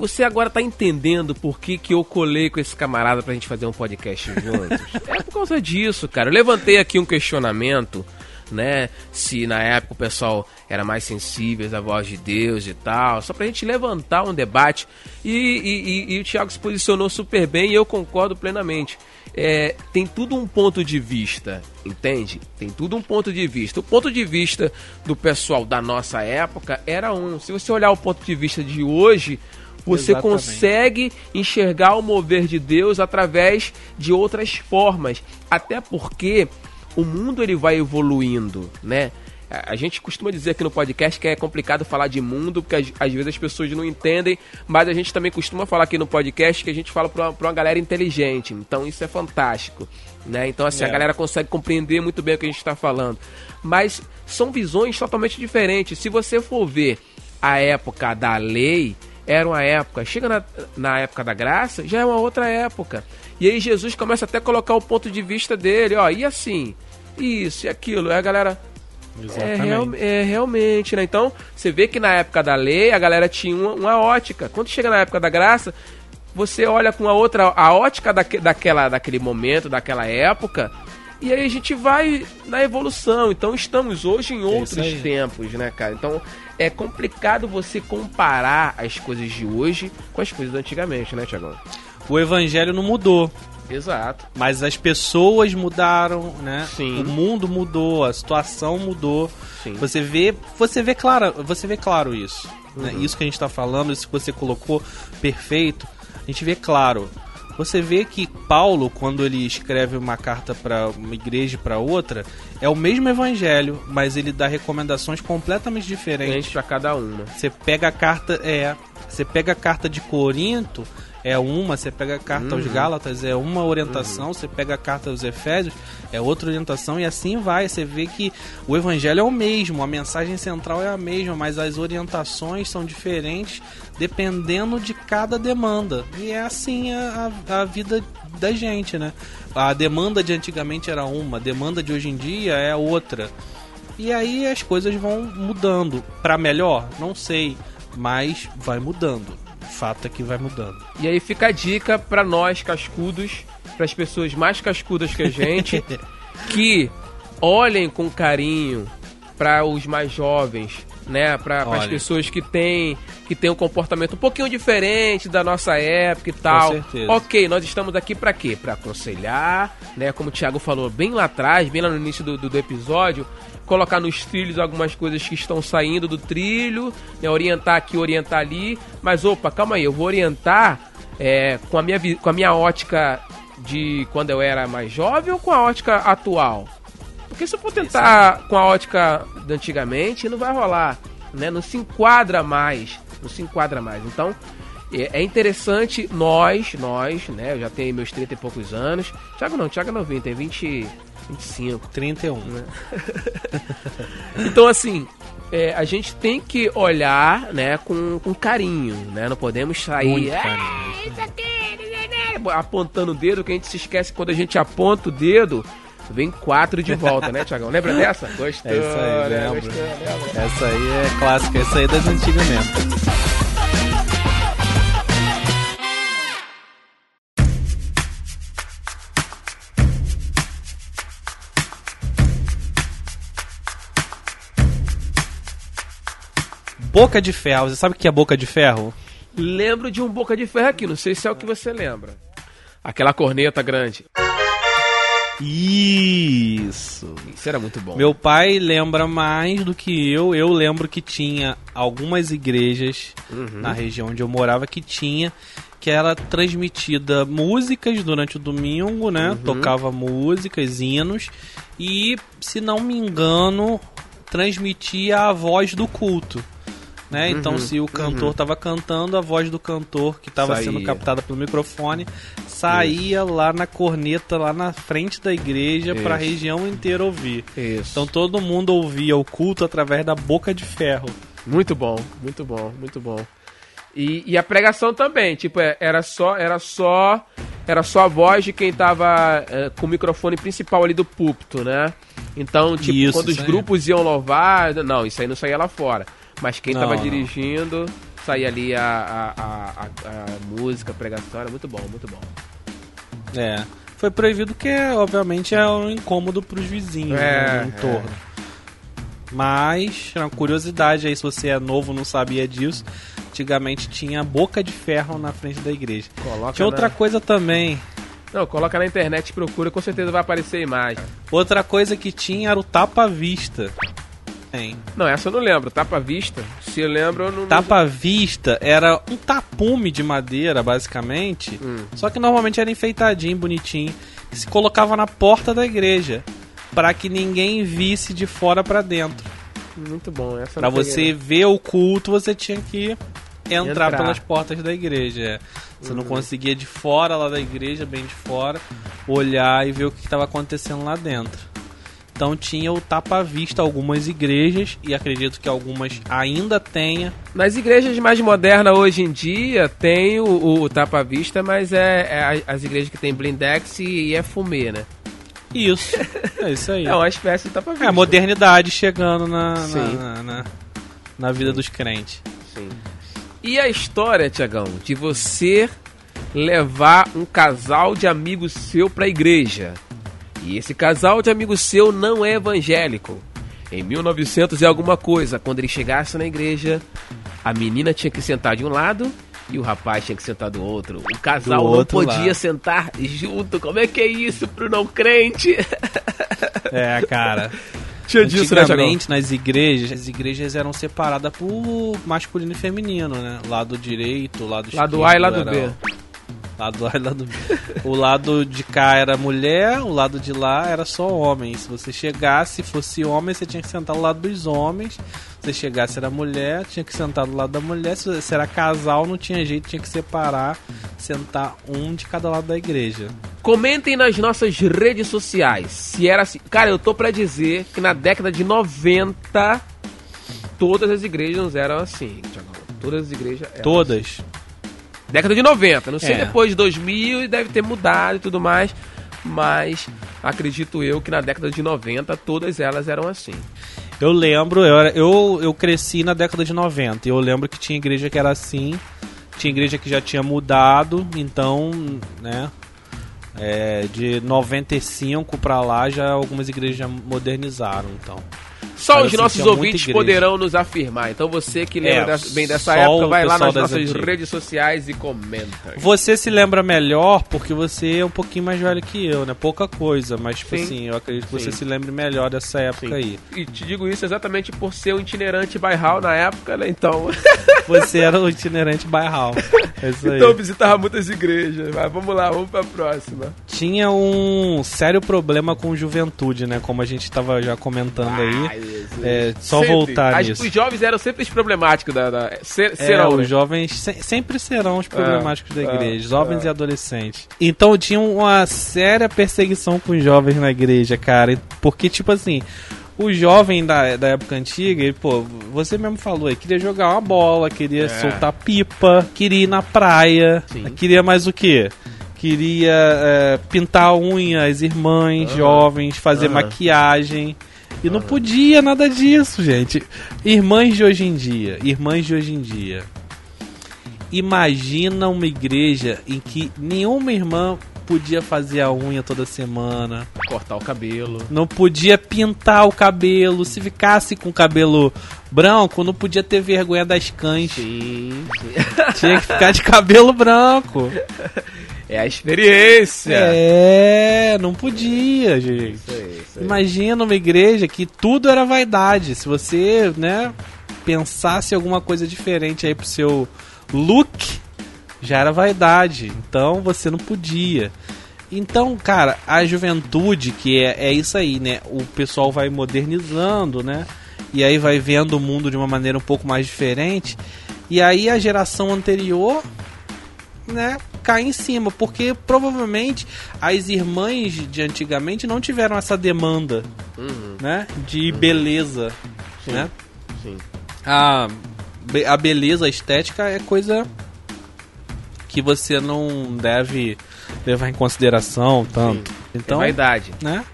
Speaker 1: você agora está entendendo por que, que eu colei com esse camarada pra gente fazer um podcast juntos? é por causa disso, cara. Eu levantei aqui um questionamento, né? Se na época o pessoal era mais sensível à voz de Deus e tal, só pra gente levantar um debate. E, e- e- e o Thiago se posicionou super bem e eu concordo plenamente. É, tem tudo um ponto de vista, entende? Tem tudo um ponto de vista. O ponto de vista do pessoal da nossa época era um. Se você olhar o ponto de vista de hoje, você
Speaker 2: Exatamente.
Speaker 1: consegue enxergar o mover de Deus através de outras formas. Até porque o mundo ele vai evoluindo, né? A a gente costuma dizer aqui no podcast que é complicado falar de mundo, porque às, vezes as pessoas não entendem, mas a gente também costuma falar aqui no podcast que a gente fala pra uma, uma galera inteligente. Então isso é fantástico. Né? Então assim, a
Speaker 2: É.
Speaker 1: galera consegue compreender muito bem o que a gente está falando. Mas são visões totalmente diferentes. Se você for ver a época da lei, era uma época. Chega na, na época da graça, já é uma outra época. E aí Jesus começa até a colocar o ponto de vista dele, ó, e assim, isso e aquilo. Aí a galera. É, real- é, realmente, né? Então, você vê que na época da lei a galera tinha uma, uma ótica. Quando chega na época da graça, você olha com a outra, a ótica daque, daquela, daquele momento, daquela época, e aí a gente vai na evolução. Então, estamos hoje em outros
Speaker 2: É aí.
Speaker 1: tempos, né, cara? Então, é complicado você comparar as coisas de hoje com as coisas de antigamente, né, Tiagão?
Speaker 2: O evangelho não mudou,
Speaker 1: Exato.
Speaker 2: mas as pessoas mudaram, né?
Speaker 1: Sim.
Speaker 2: O mundo mudou, a situação mudou.
Speaker 1: Sim.
Speaker 2: Você vê, você vê claro, você vê claro isso, né?
Speaker 1: Uhum.
Speaker 2: Isso que a gente tá falando, isso que você colocou perfeito, a gente vê claro. Você vê que Paulo, quando ele escreve uma carta para uma igreja e para outra, é o mesmo evangelho, mas ele dá recomendações completamente diferentes.
Speaker 1: Diferente pra cada uma.
Speaker 2: Você pega a carta, é, você pega a carta de Corinto, é uma, você pega a carta aos Gálatas, é uma orientação, você pega a carta aos Efésios, é outra orientação, e assim vai. Você vê que o evangelho é o mesmo, a mensagem central é a mesma, mas as orientações são diferentes dependendo de cada demanda. E é assim a, a, a vida da gente, né? A demanda de antigamente era uma, a demanda de hoje em dia é outra. E aí as coisas vão mudando. Para melhor? Não sei, mas vai mudando. Fato é que vai mudando.
Speaker 1: E aí fica a dica pra nós, cascudos, pras pessoas mais cascudas que a gente, que olhem com carinho para os mais jovens, né? Para as pessoas que têm que têm um comportamento um pouquinho diferente da nossa época e tal.
Speaker 2: certeza.
Speaker 1: Ok, nós estamos aqui para quê? Para aconselhar, né? Como o Thiago falou bem lá atrás, bem lá no início do, do, do episódio, colocar nos trilhos algumas coisas que estão saindo do trilho, né? Orientar aqui, orientar ali. Mas opa, calma aí, eu vou orientar é, com a minha com a minha ótica de quando eu era mais jovem ou com a ótica atual? Porque se eu for tentar com a ótica de antigamente, não vai rolar, né? Não se enquadra mais, não se enquadra mais. Então, é é interessante nós, nós, né? Eu já tenho meus 30 e poucos anos. Thiago não, Thiago é novinho, tem 20, 25.
Speaker 2: 31.
Speaker 1: Então, assim, é, a gente tem que olhar, né, com, com carinho, né? Não podemos sair "Ah,
Speaker 2: carinho.
Speaker 1: isso aqui, né, né", apontando o dedo, que a gente se esquece que quando a gente aponta o dedo, vem quatro de volta, né, Thiagão? Lembra dessa? Gostou,
Speaker 2: É isso aí,
Speaker 1: né?
Speaker 2: lembro.
Speaker 1: Gostou, lembra?
Speaker 2: Essa aí é clássica, essa aí é das antigas mesmo. Boca de ferro, você sabe o que é boca de ferro?
Speaker 1: Lembro de um boca de ferro aqui, não sei se é o que você lembra. Aquela corneta grande.
Speaker 2: Isso.
Speaker 1: Isso era muito bom.
Speaker 2: Meu pai lembra mais do que eu. Eu lembro que tinha algumas igrejas na região onde eu morava que tinha que era transmitida músicas durante o domingo, né? Tocava músicas, hinos e, se não me engano, transmitia a voz do culto. Né? Então, se o cantor estava cantando, a voz do cantor que estava sendo captada pelo microfone saía lá na corneta, lá na frente da igreja, para a
Speaker 1: Isso.
Speaker 2: região inteira ouvir.
Speaker 1: Isso.
Speaker 2: Então todo mundo ouvia o culto através da boca de ferro.
Speaker 1: Muito bom, muito bom, muito bom. E, e a pregação também, tipo, é, era só, era só, era só a voz de quem tava é, com o microfone principal ali do púlpito, né? Então, tipo,
Speaker 2: Isso,
Speaker 1: quando os
Speaker 2: isso
Speaker 1: grupos iam louvar, não, isso aí não saía lá fora. Mas quem
Speaker 2: Não,
Speaker 1: tava
Speaker 2: não.
Speaker 1: dirigindo, saía ali a, a, a, a- música, a pregação, era muito bom, muito bom.
Speaker 2: É. Foi proibido porque, obviamente, é um incômodo pros vizinhos
Speaker 1: É,
Speaker 2: né, no entorno. Mas, é uma curiosidade aí, se você é novo não sabia disso, antigamente tinha boca de ferro na frente da igreja.
Speaker 1: Coloca
Speaker 2: Tinha outra
Speaker 1: na-
Speaker 2: coisa também.
Speaker 1: Não, coloca na internet e procura, com certeza vai aparecer a imagem.
Speaker 2: Outra coisa que tinha era o tapa-vista. Tem.
Speaker 1: Não, essa eu não lembro, tapa vista. Se eu lembro, eu não.
Speaker 2: Tapa-vista era um tapume de madeira, basicamente.
Speaker 1: Hum.
Speaker 2: Só que normalmente era enfeitadinho, bonitinho. Que se colocava na porta da igreja. Pra que ninguém visse de fora pra dentro.
Speaker 1: Muito bom. Essa
Speaker 2: Pra você ver o culto, você tinha que entrar,
Speaker 1: Entrar.
Speaker 2: pelas portas da igreja. é. Você não conseguia de fora lá da igreja, bem de fora, olhar e ver o que estava acontecendo lá dentro. Então tinha o tapa-vista algumas igrejas, e acredito que algumas ainda tenha.
Speaker 1: Nas igrejas mais modernas hoje em dia tem o, o, o tapa-vista, mas é, é a- as igrejas que tem blindex e, e é fumê, né?
Speaker 2: Isso, é isso aí.
Speaker 1: É uma espécie de tapa-vista.
Speaker 2: É a modernidade chegando na, na,
Speaker 1: Sim.
Speaker 2: na, na- vida dos crentes.
Speaker 1: Sim. E a história, Tiagão, de você levar um casal de amigos seu pra igreja. E esse casal de amigos seu não é evangélico. Em 1900 e alguma coisa, quando ele chegasse na igreja, a menina tinha que sentar de um lado e o rapaz tinha que sentar do outro. O casal
Speaker 2: Do
Speaker 1: não
Speaker 2: outro
Speaker 1: podia
Speaker 2: lado.
Speaker 1: sentar junto. Como é que é isso pro não crente?
Speaker 2: É, cara.
Speaker 1: Tinha disso, né?
Speaker 2: Antigamente, nas igrejas, as igrejas eram separadas por masculino e feminino, né? Lado direito, lado esquerdo.
Speaker 1: Lado A e lado
Speaker 2: era-
Speaker 1: B.
Speaker 2: Lado A e lado B. o lado de cá era mulher, o lado de lá era só homem. Se você chegasse e fosse homem, você tinha que sentar ao lado dos homens. você chegasse era mulher, tinha que sentar do lado da mulher. Se você era casal, não tinha jeito, tinha que separar, sentar um de cada lado da igreja.
Speaker 1: Comentem nas nossas redes sociais se era assim. Cara, eu tô pra dizer que na década de 90 todas as igrejas eram assim. Todas as igrejas eram
Speaker 2: Todas.
Speaker 1: Década de 90, não sei
Speaker 2: É.
Speaker 1: depois de 2000 e deve ter mudado e tudo mais, mas acredito eu que na década de 90 todas elas eram assim.
Speaker 2: Eu lembro, eu, era- eu, eu cresci na década de 90. E eu lembro que tinha igreja que era assim, tinha igreja que já tinha mudado, então, né? é, de 95 pra lá já algumas igrejas já modernizaram, então.
Speaker 1: Só os nossos ouvintes poderão nos afirmar. Então você que lembra
Speaker 2: É,
Speaker 1: bem dessa época, vai lá nas nossas
Speaker 2: antigas.
Speaker 1: redes sociais e comenta.
Speaker 2: Você se lembra melhor porque você é um pouquinho mais velho que eu, né? Pouca coisa, mas tipo
Speaker 1: Sim.
Speaker 2: assim, eu acredito que você
Speaker 1: Sim.
Speaker 2: se lembre melhor dessa época aí.
Speaker 1: E te digo isso exatamente por ser um itinerante bairral na época, né? Então,
Speaker 2: Você era o itinerante bairral. É isso aí.
Speaker 1: então eu visitava muitas igrejas. Mas vamos lá, vamos pra próxima.
Speaker 2: Tinha um sério problema com juventude, né? Como a gente tava já comentando aí. É, só
Speaker 1: Sempre.
Speaker 2: voltar
Speaker 1: As-
Speaker 2: nisso.
Speaker 1: Os jovens eram sempre os problemáticos da. da ser,
Speaker 2: É,
Speaker 1: serão, né?
Speaker 2: os jovens se- sempre serão os problemáticos da
Speaker 1: é,
Speaker 2: igreja, jovens
Speaker 1: é.
Speaker 2: e adolescentes. Então tinha uma séria perseguição com os jovens na igreja, cara. Porque, tipo assim, o jovem da, da época antiga, ele, pô, você mesmo falou aí, queria jogar uma bola, queria
Speaker 1: É.
Speaker 2: soltar pipa, queria ir na praia,
Speaker 1: Sim.
Speaker 2: queria mais o quê? Queria é, pintar a unha, as irmãs jovens, fazer
Speaker 1: Aham.
Speaker 2: maquiagem. E não podia nada disso, gente. Irmãs de hoje em dia, irmãs de hoje em dia. Imagina uma igreja em que nenhuma irmã podia fazer a unha toda semana,
Speaker 1: Cortar o cabelo.
Speaker 2: não podia pintar o cabelo, se ficasse com o cabelo branco, não podia ter vergonha das cães.
Speaker 1: Sim, sim.
Speaker 2: Tinha que ficar de cabelo branco.
Speaker 1: É a experiência.
Speaker 2: É, não podia, gente.
Speaker 1: Isso aí, isso aí.
Speaker 2: Imagina uma igreja que tudo era vaidade. Se você, né, pensasse alguma coisa diferente aí pro seu look, já era vaidade. Então você não podia. Então, cara, a juventude, que é, é isso aí, né? O pessoal vai modernizando, né? E aí vai vendo o mundo de uma maneira um pouco mais diferente. E aí a geração anterior, né, cai em cima, porque provavelmente as irmãs de antigamente não tiveram essa demanda,
Speaker 1: Uhum,
Speaker 2: né, de beleza,
Speaker 1: Sim.
Speaker 2: né?
Speaker 1: sim.
Speaker 2: A, a beleza a estética é coisa que você não deve levar em consideração tanto. Então,
Speaker 1: é vaidade.
Speaker 2: né?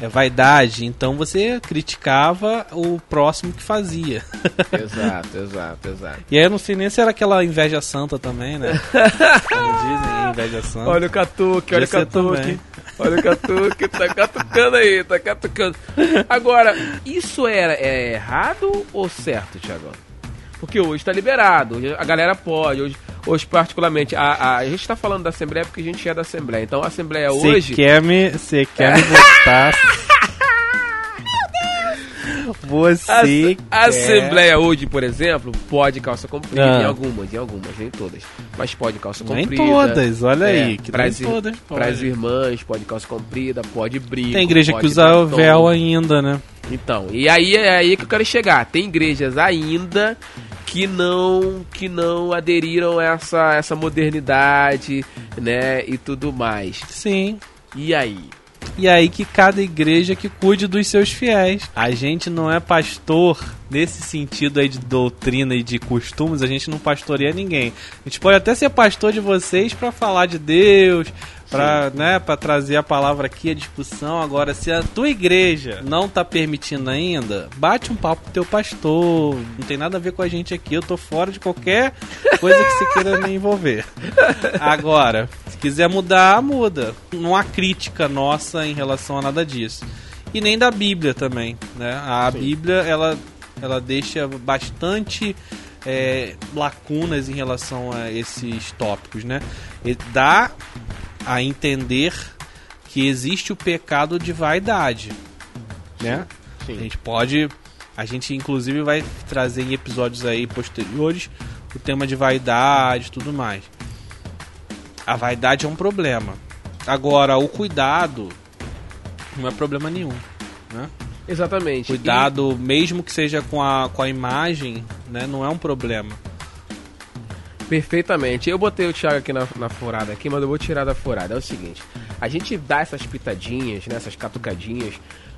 Speaker 2: É vaidade, então você criticava o próximo que fazia.
Speaker 1: exato, exato, exato.
Speaker 2: E aí eu não sei nem se era aquela inveja santa também, né? Como dizem, inveja santa.
Speaker 1: Olha o catuque, olha o catuque. Olha o catuque, tá catucando aí, tá catucando. Agora, isso era é errado ou certo, Thiago? Porque hoje tá liberado, hoje a galera pode, hoje, hoje particularmente, a, a, a gente tá falando da Assembleia porque a gente é da Assembleia, então a Assembleia
Speaker 2: Você
Speaker 1: hoje...
Speaker 2: quer me, você quer me botar? Você
Speaker 1: A, a
Speaker 2: quer...
Speaker 1: Assembleia hoje, por exemplo, pode calça comprida
Speaker 2: Ah.
Speaker 1: em algumas, em algumas, nem todas. Mas pode calça
Speaker 2: Nem
Speaker 1: comprida.
Speaker 2: todas, olha
Speaker 1: É,
Speaker 2: aí, que nem
Speaker 1: ir-
Speaker 2: todas
Speaker 1: pras
Speaker 2: pode.
Speaker 1: irmãs, pode calça comprida, pode brinco.
Speaker 2: Tem igreja que usa o véu ainda, né?
Speaker 1: Então, e aí é aí que eu quero chegar. Tem igrejas ainda que não que não aderiram a essa essa modernidade, né, e tudo mais.
Speaker 2: Sim.
Speaker 1: E aí?
Speaker 2: E aí que cada igreja que cuide dos seus fiéis. A gente não é pastor nesse sentido aí de doutrina e de costumes, a gente não pastoreia ninguém. A gente pode até ser pastor de vocês para falar de Deus, para né, para trazer a palavra aqui a discussão. Agora, se a tua igreja não tá permitindo ainda, bate um papo com teu pastor. Não tem nada a ver com a gente aqui, eu tô fora de qualquer coisa que você queira me envolver. Agora, se quiser mudar, muda. Não há crítica nossa em relação a nada disso. E nem da Bíblia também, né? A Bíblia, ela, ela deixa bastante é, lacunas em relação a esses tópicos, né? E dá a entender que existe o pecado de vaidade, né? A
Speaker 1: Sim.
Speaker 2: gente pode. A gente inclusive vai trazer em episódios aí posteriores o tema de vaidade e tudo mais. A vaidade é um problema. Agora, o cuidado não é problema nenhum. Né?
Speaker 1: Exatamente.
Speaker 2: Cuidado, mesmo que seja com a, com a imagem, né? Não é um problema.
Speaker 1: Perfeitamente. Eu botei o Thiago aqui na, na furada aqui, mas eu vou tirar da furada. É o seguinte, a gente dá essas pitadinhas, né, essas catucadinhas,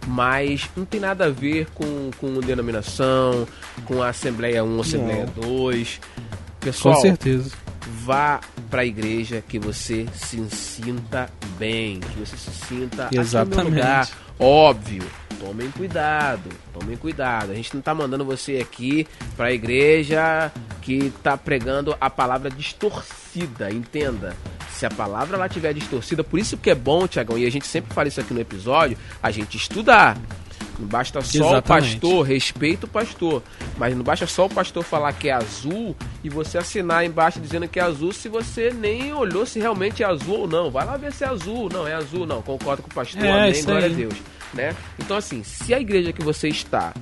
Speaker 1: mas não tem nada a ver com, com denominação, com a Assembleia 1, Assembleia 2. Pessoal,
Speaker 2: com certeza.
Speaker 1: Vá para a igreja que você se sinta bem, que você se sinta aqui
Speaker 2: Exatamente.
Speaker 1: lugar. Óbvio, tomem cuidado, tomem cuidado. A gente não tá mandando você aqui pra igreja que tá pregando a palavra distorcida, entenda. Se a palavra lá tiver distorcida, por isso que é bom, Tiagão, e a gente sempre fala isso aqui no episódio, a gente estudar. Não basta só o
Speaker 2: Exatamente.
Speaker 1: pastor, respeito o pastor. Mas não basta só o pastor falar que é azul e você assinar embaixo dizendo que é azul se você nem olhou se realmente é azul ou não. Vai lá ver se é azul. Não, é azul, não. Concordo com o pastor,
Speaker 2: É,
Speaker 1: amém, glória
Speaker 2: aí.
Speaker 1: a Deus. Né? Então, assim, se a igreja que você está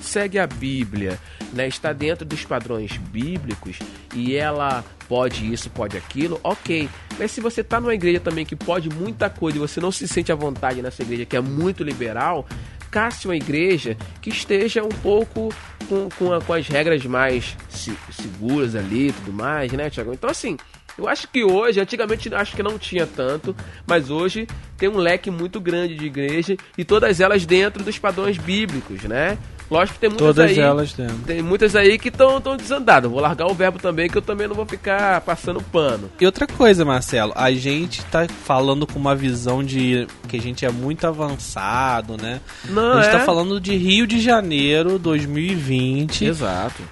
Speaker 1: segue a Bíblia, né, está dentro dos padrões bíblicos e ela pode isso, pode aquilo, ok. Mas se você está numa igreja também que pode muita coisa e você não se sente à vontade nessa igreja que é muito liberal, casse uma igreja que esteja um pouco com, com, a- com as regras mais se- seguras ali e tudo mais, né, Tiago? Então, assim, eu acho que hoje, antigamente acho que não tinha tanto, mas hoje tem um leque muito grande de igreja e todas elas dentro dos padrões bíblicos, né? Lógico que tem muitas
Speaker 2: Todas
Speaker 1: aí.
Speaker 2: elas dentro.
Speaker 1: Tem muitas aí que estão desandadas. Vou largar o verbo também, que eu também não vou ficar passando pano.
Speaker 2: E outra coisa, Marcelo, a gente tá falando com uma visão de que a gente é muito avançado, né?
Speaker 1: Não,
Speaker 2: a gente
Speaker 1: é?
Speaker 2: tá falando de Rio de Janeiro 2020.
Speaker 1: Exato.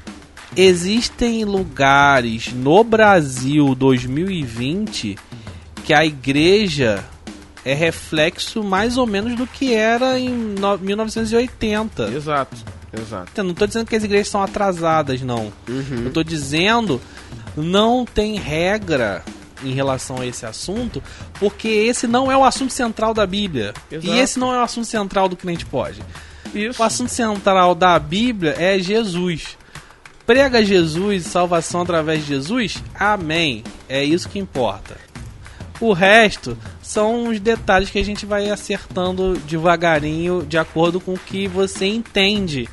Speaker 2: Existem lugares no Brasil 2020 que a igreja é reflexo mais ou menos do que era em no- 1980.
Speaker 1: Exato. Exato.
Speaker 2: Eu não tô dizendo que as igrejas são atrasadas, não.
Speaker 1: Uhum.
Speaker 2: Eu tô dizendo não tem regra em relação a esse assunto, porque esse não é o assunto central da Bíblia.
Speaker 1: Exato.
Speaker 2: E esse não é o assunto central do crente pode.
Speaker 1: Isso.
Speaker 2: O assunto central da Bíblia é Jesus. Prega Jesus salvação através de Jesus? Amém. É isso que importa. O resto são os detalhes que a gente vai acertando devagarinho de acordo com o que você entende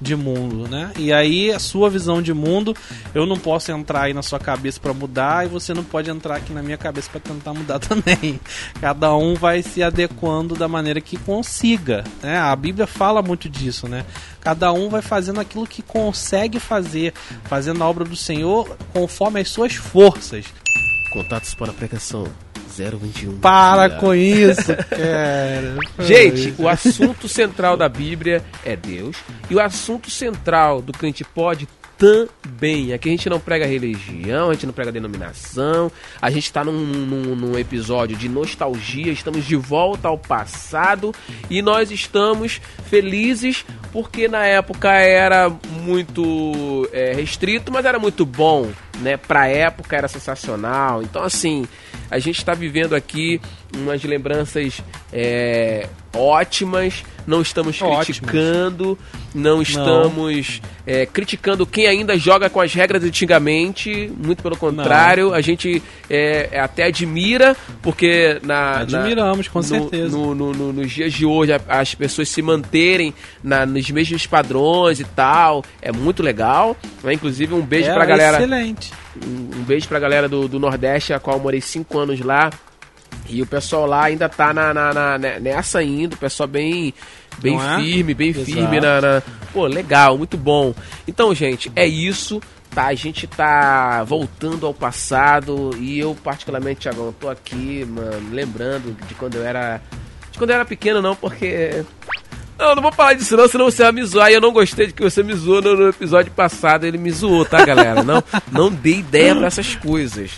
Speaker 2: de mundo, né? E aí a sua visão de mundo, eu não posso entrar aí na sua cabeça para mudar e você não pode entrar aqui na minha cabeça para tentar mudar também. Cada um vai se adequando da maneira que consiga, né? A Bíblia fala muito disso, né? Cada um vai fazendo aquilo que consegue fazer, fazendo a obra do Senhor conforme as suas forças.
Speaker 1: Contatos para pregação 021.
Speaker 2: Para com isso, cara.
Speaker 1: Gente, o assunto central da Bíblia é Deus. E o assunto central do crente pode também. Aqui a gente não prega religião, a gente não prega denominação. A gente está num, num, num episódio de nostalgia, estamos de volta ao passado e nós estamos felizes porque na época era muito é, restrito, mas era muito bom, né? Pra época era sensacional. Então, assim, a gente está vivendo aqui umas lembranças é, ótimas. Não estamos
Speaker 2: Ótimas.
Speaker 1: criticando, não estamos é, criticando quem ainda joga com as regras antigamente. Muito pelo contrário, a gente é, até admira, porque na, na-
Speaker 2: Admiramos, com
Speaker 1: no-
Speaker 2: certeza.
Speaker 1: no- no- no- nos dias de hoje, a- as pessoas se manterem na- nos mesmos padrões e tal, é muito legal. né? Inclusive, um beijo
Speaker 2: É
Speaker 1: pra galera.
Speaker 2: Excelente.
Speaker 1: Um, um beijo pra galera do, do Nordeste, a qual eu morei cinco anos lá. E o pessoal lá ainda tá na, na- na- ne- nessa ainda, o pessoal bem, bem
Speaker 2: é?
Speaker 1: firme, bem
Speaker 2: Exato.
Speaker 1: firme na, na- Pô, legal, muito bom. Então, gente, é isso. Tá, a gente tá voltando ao passado e eu, particularmente, Thiagão, tô aqui, mano, lembrando de quando eu era. De quando eu era pequeno, não, porque. Não, não vou falar disso não, senão você vai me zoar. E eu não gostei de que você me zoou no, no episódio passado. Ele me zoou, tá, galera? Não, não dei ideia pra essas coisas.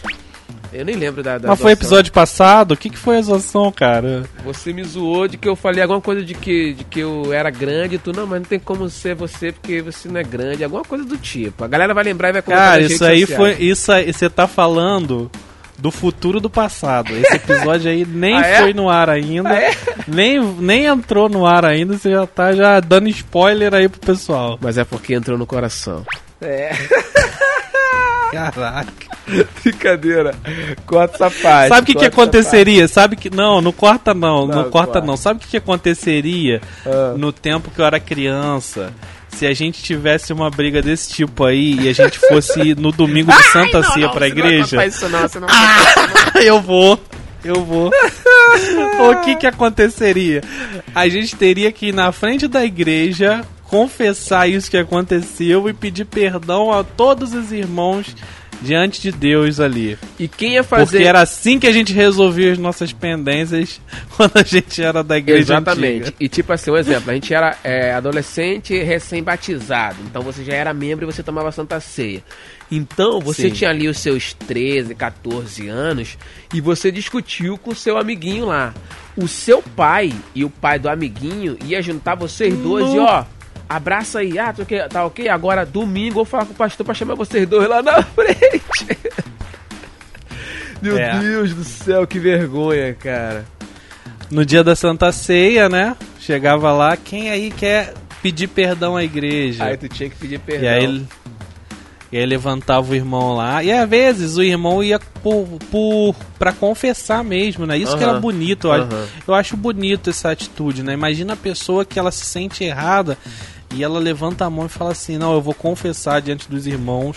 Speaker 1: Eu nem lembro da. da
Speaker 2: Mas foi episódio passado? O que, que foi a zoação, cara?
Speaker 1: Você me zoou de que eu falei alguma coisa de que, de que eu era grande e tu, não, mas não tem como ser você porque você não é grande, alguma coisa do tipo. A galera vai lembrar e vai comentar
Speaker 2: Cara, isso aí
Speaker 1: sociais.
Speaker 2: foi. Isso aí, você tá falando do futuro do passado. Esse episódio aí nem
Speaker 1: Ah, é?
Speaker 2: foi no ar ainda.
Speaker 1: Ah, é?
Speaker 2: nem, nem entrou no ar ainda, você já tá já dando spoiler aí pro pessoal.
Speaker 1: Mas é porque entrou no coração. É.
Speaker 2: Caraca.
Speaker 1: Brincadeira. Corta essa parte.
Speaker 2: Sabe o que, que aconteceria? Sabe que. Não, não corta não, não,
Speaker 1: Não,
Speaker 2: corta
Speaker 1: corta.
Speaker 2: não. Sabe o que, que aconteceria
Speaker 1: Ah.
Speaker 2: no tempo que eu era criança? Se a gente tivesse uma briga desse tipo aí e a gente fosse no domingo de Santa
Speaker 1: Não,
Speaker 2: Ceia
Speaker 1: não,
Speaker 2: pra
Speaker 1: você não vai
Speaker 2: igreja.
Speaker 1: contar isso não, você não vai
Speaker 2: eu vou. Eu vou. o que que aconteceria? A gente teria que ir na frente da igreja confessar isso que aconteceu e pedir perdão a todos os irmãos diante de Deus ali.
Speaker 1: E quem ia fazer...
Speaker 2: Porque era assim que a gente resolvia as nossas pendências quando a gente era da igreja
Speaker 1: Exatamente.
Speaker 2: antiga.
Speaker 1: E tipo assim, um exemplo, a gente era é, adolescente recém-batizado, então você já era membro e você tomava Santa Ceia. Então você
Speaker 2: Sim.
Speaker 1: tinha ali os seus 13, 14 anos e você discutiu com o seu amiguinho lá. O seu pai e o pai do amiguinho ia juntar vocês dois e ó, abraça aí, ah, tá ok, tá ok? Agora domingo eu vou falar com o pastor pra chamar vocês dois lá na frente. Meu
Speaker 2: É.
Speaker 1: Deus do céu, que vergonha, cara.
Speaker 2: No dia da Santa Ceia, né? Chegava lá, quem aí quer pedir perdão à igreja?
Speaker 1: Aí tu tinha que pedir perdão.
Speaker 2: E aí, ele- e aí levantava o irmão lá. E às vezes o irmão ia por, por, pra confessar mesmo, né? Isso que
Speaker 1: Aham.
Speaker 2: era bonito. Eu, acho-
Speaker 1: Aham.
Speaker 2: eu acho bonito essa atitude, né? Imagina a pessoa que ela se sente errada e ela levanta a mão e fala assim: Não, eu vou confessar diante dos irmãos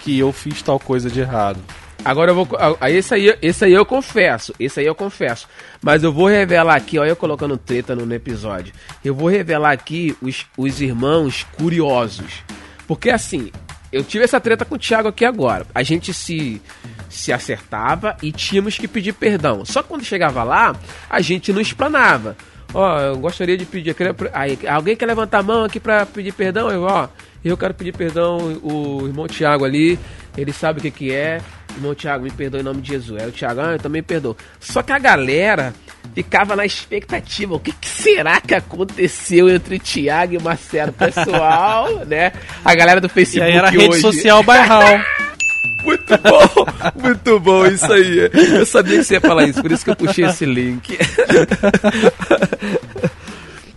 Speaker 2: que eu fiz tal coisa de errado.
Speaker 1: Agora eu vou. ah, Esse aí, esse aí eu confesso. Esse aí eu confesso. Mas eu vou revelar aqui, olha eu colocando treta no, no episódio. Eu vou revelar aqui os, os irmãos curiosos. Porque assim, eu tive essa treta com o Thiago aqui agora. A gente se, se acertava e tínhamos que pedir perdão. Só que quando chegava lá, a gente não explanava. Ó, eu gostaria de pedir. queria- aí, alguém quer levantar a mão aqui pra pedir perdão? Eu, ó, eu quero pedir perdão. O irmão Thiago ali, ele sabe o que, que é. Irmão Thiago, me perdoa em nome de Jesus. Aí o Thiago, ah, eu também perdoo. Só que a galera ficava na expectativa. O que, que será que aconteceu entre o Thiago e o Marcelo? Pessoal, né? A galera do
Speaker 2: E
Speaker 1: Facebook
Speaker 2: aí era a rede
Speaker 1: hoje.
Speaker 2: social bairral.
Speaker 1: Muito bom, muito bom isso aí. Eu sabia que você ia falar isso, por isso que eu puxei esse link.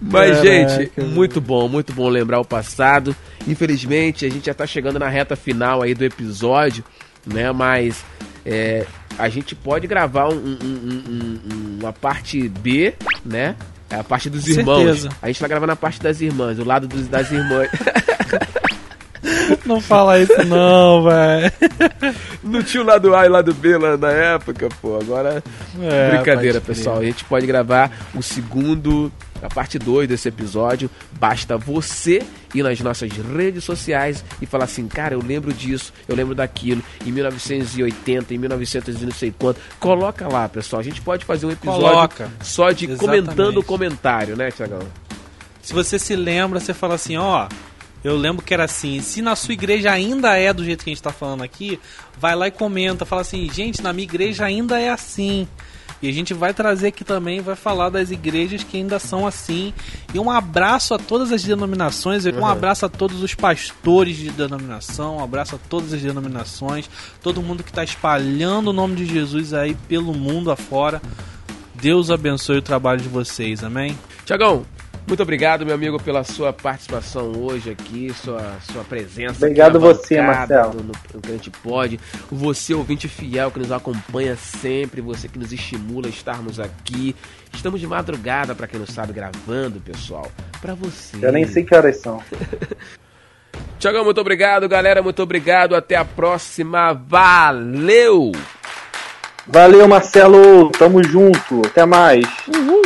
Speaker 1: Mas,
Speaker 2: Caraca,
Speaker 1: gente, muito bom, muito bom lembrar o passado. Infelizmente, a gente já tá chegando na reta final aí do episódio, né? Mas é, a gente pode gravar um- um- um- um- uma parte B, né? É a parte dos irmãos.
Speaker 2: certeza.
Speaker 1: A gente vai gravar na parte das irmãs, o lado dos, das irmãs.
Speaker 2: Não fala isso, não, velho.
Speaker 1: Não tinha o lado A e o lado B lá na época, pô. Agora.
Speaker 2: É,
Speaker 1: Brincadeira, pessoal. A gente pode gravar o segundo, a parte 2 desse episódio. Basta você ir nas nossas redes sociais e falar assim, cara, eu lembro disso, eu lembro daquilo, em 1980, em 1900 e não sei quanto. Coloca lá, pessoal. A gente pode fazer um episódio
Speaker 2: Coloca.
Speaker 1: só de
Speaker 2: Exatamente.
Speaker 1: comentando o comentário, né, Tiagão?
Speaker 2: Se você se lembra, você fala assim, ó, eu lembro que era assim. Se na sua igreja ainda é do jeito que a gente tá falando aqui, vai lá e comenta, fala assim, gente, na minha igreja ainda é assim. E a gente vai trazer aqui também, vai falar das igrejas que ainda são assim. E um abraço a todas as denominações, um abraço a todos os pastores de denominação, um abraço a todas as denominações, todo mundo que está espalhando o nome de Jesus aí pelo mundo afora. Deus abençoe o trabalho de vocês, amém?
Speaker 1: Tiagão, muito obrigado, meu amigo, pela sua participação hoje aqui, sua, sua presença.
Speaker 4: Obrigado você, Marcelo.
Speaker 1: No, no, no que a gente pode. Você, ouvinte fiel, que nos acompanha sempre, você que nos estimula a estarmos aqui. Estamos de madrugada, para quem não sabe, gravando, pessoal. Para você.
Speaker 4: Eu nem sei que horas são.
Speaker 1: Tiagão, muito obrigado, galera, muito obrigado. Até a próxima. Valeu!
Speaker 4: Valeu, Marcelo. Tamo junto. Até mais.
Speaker 1: Uhul!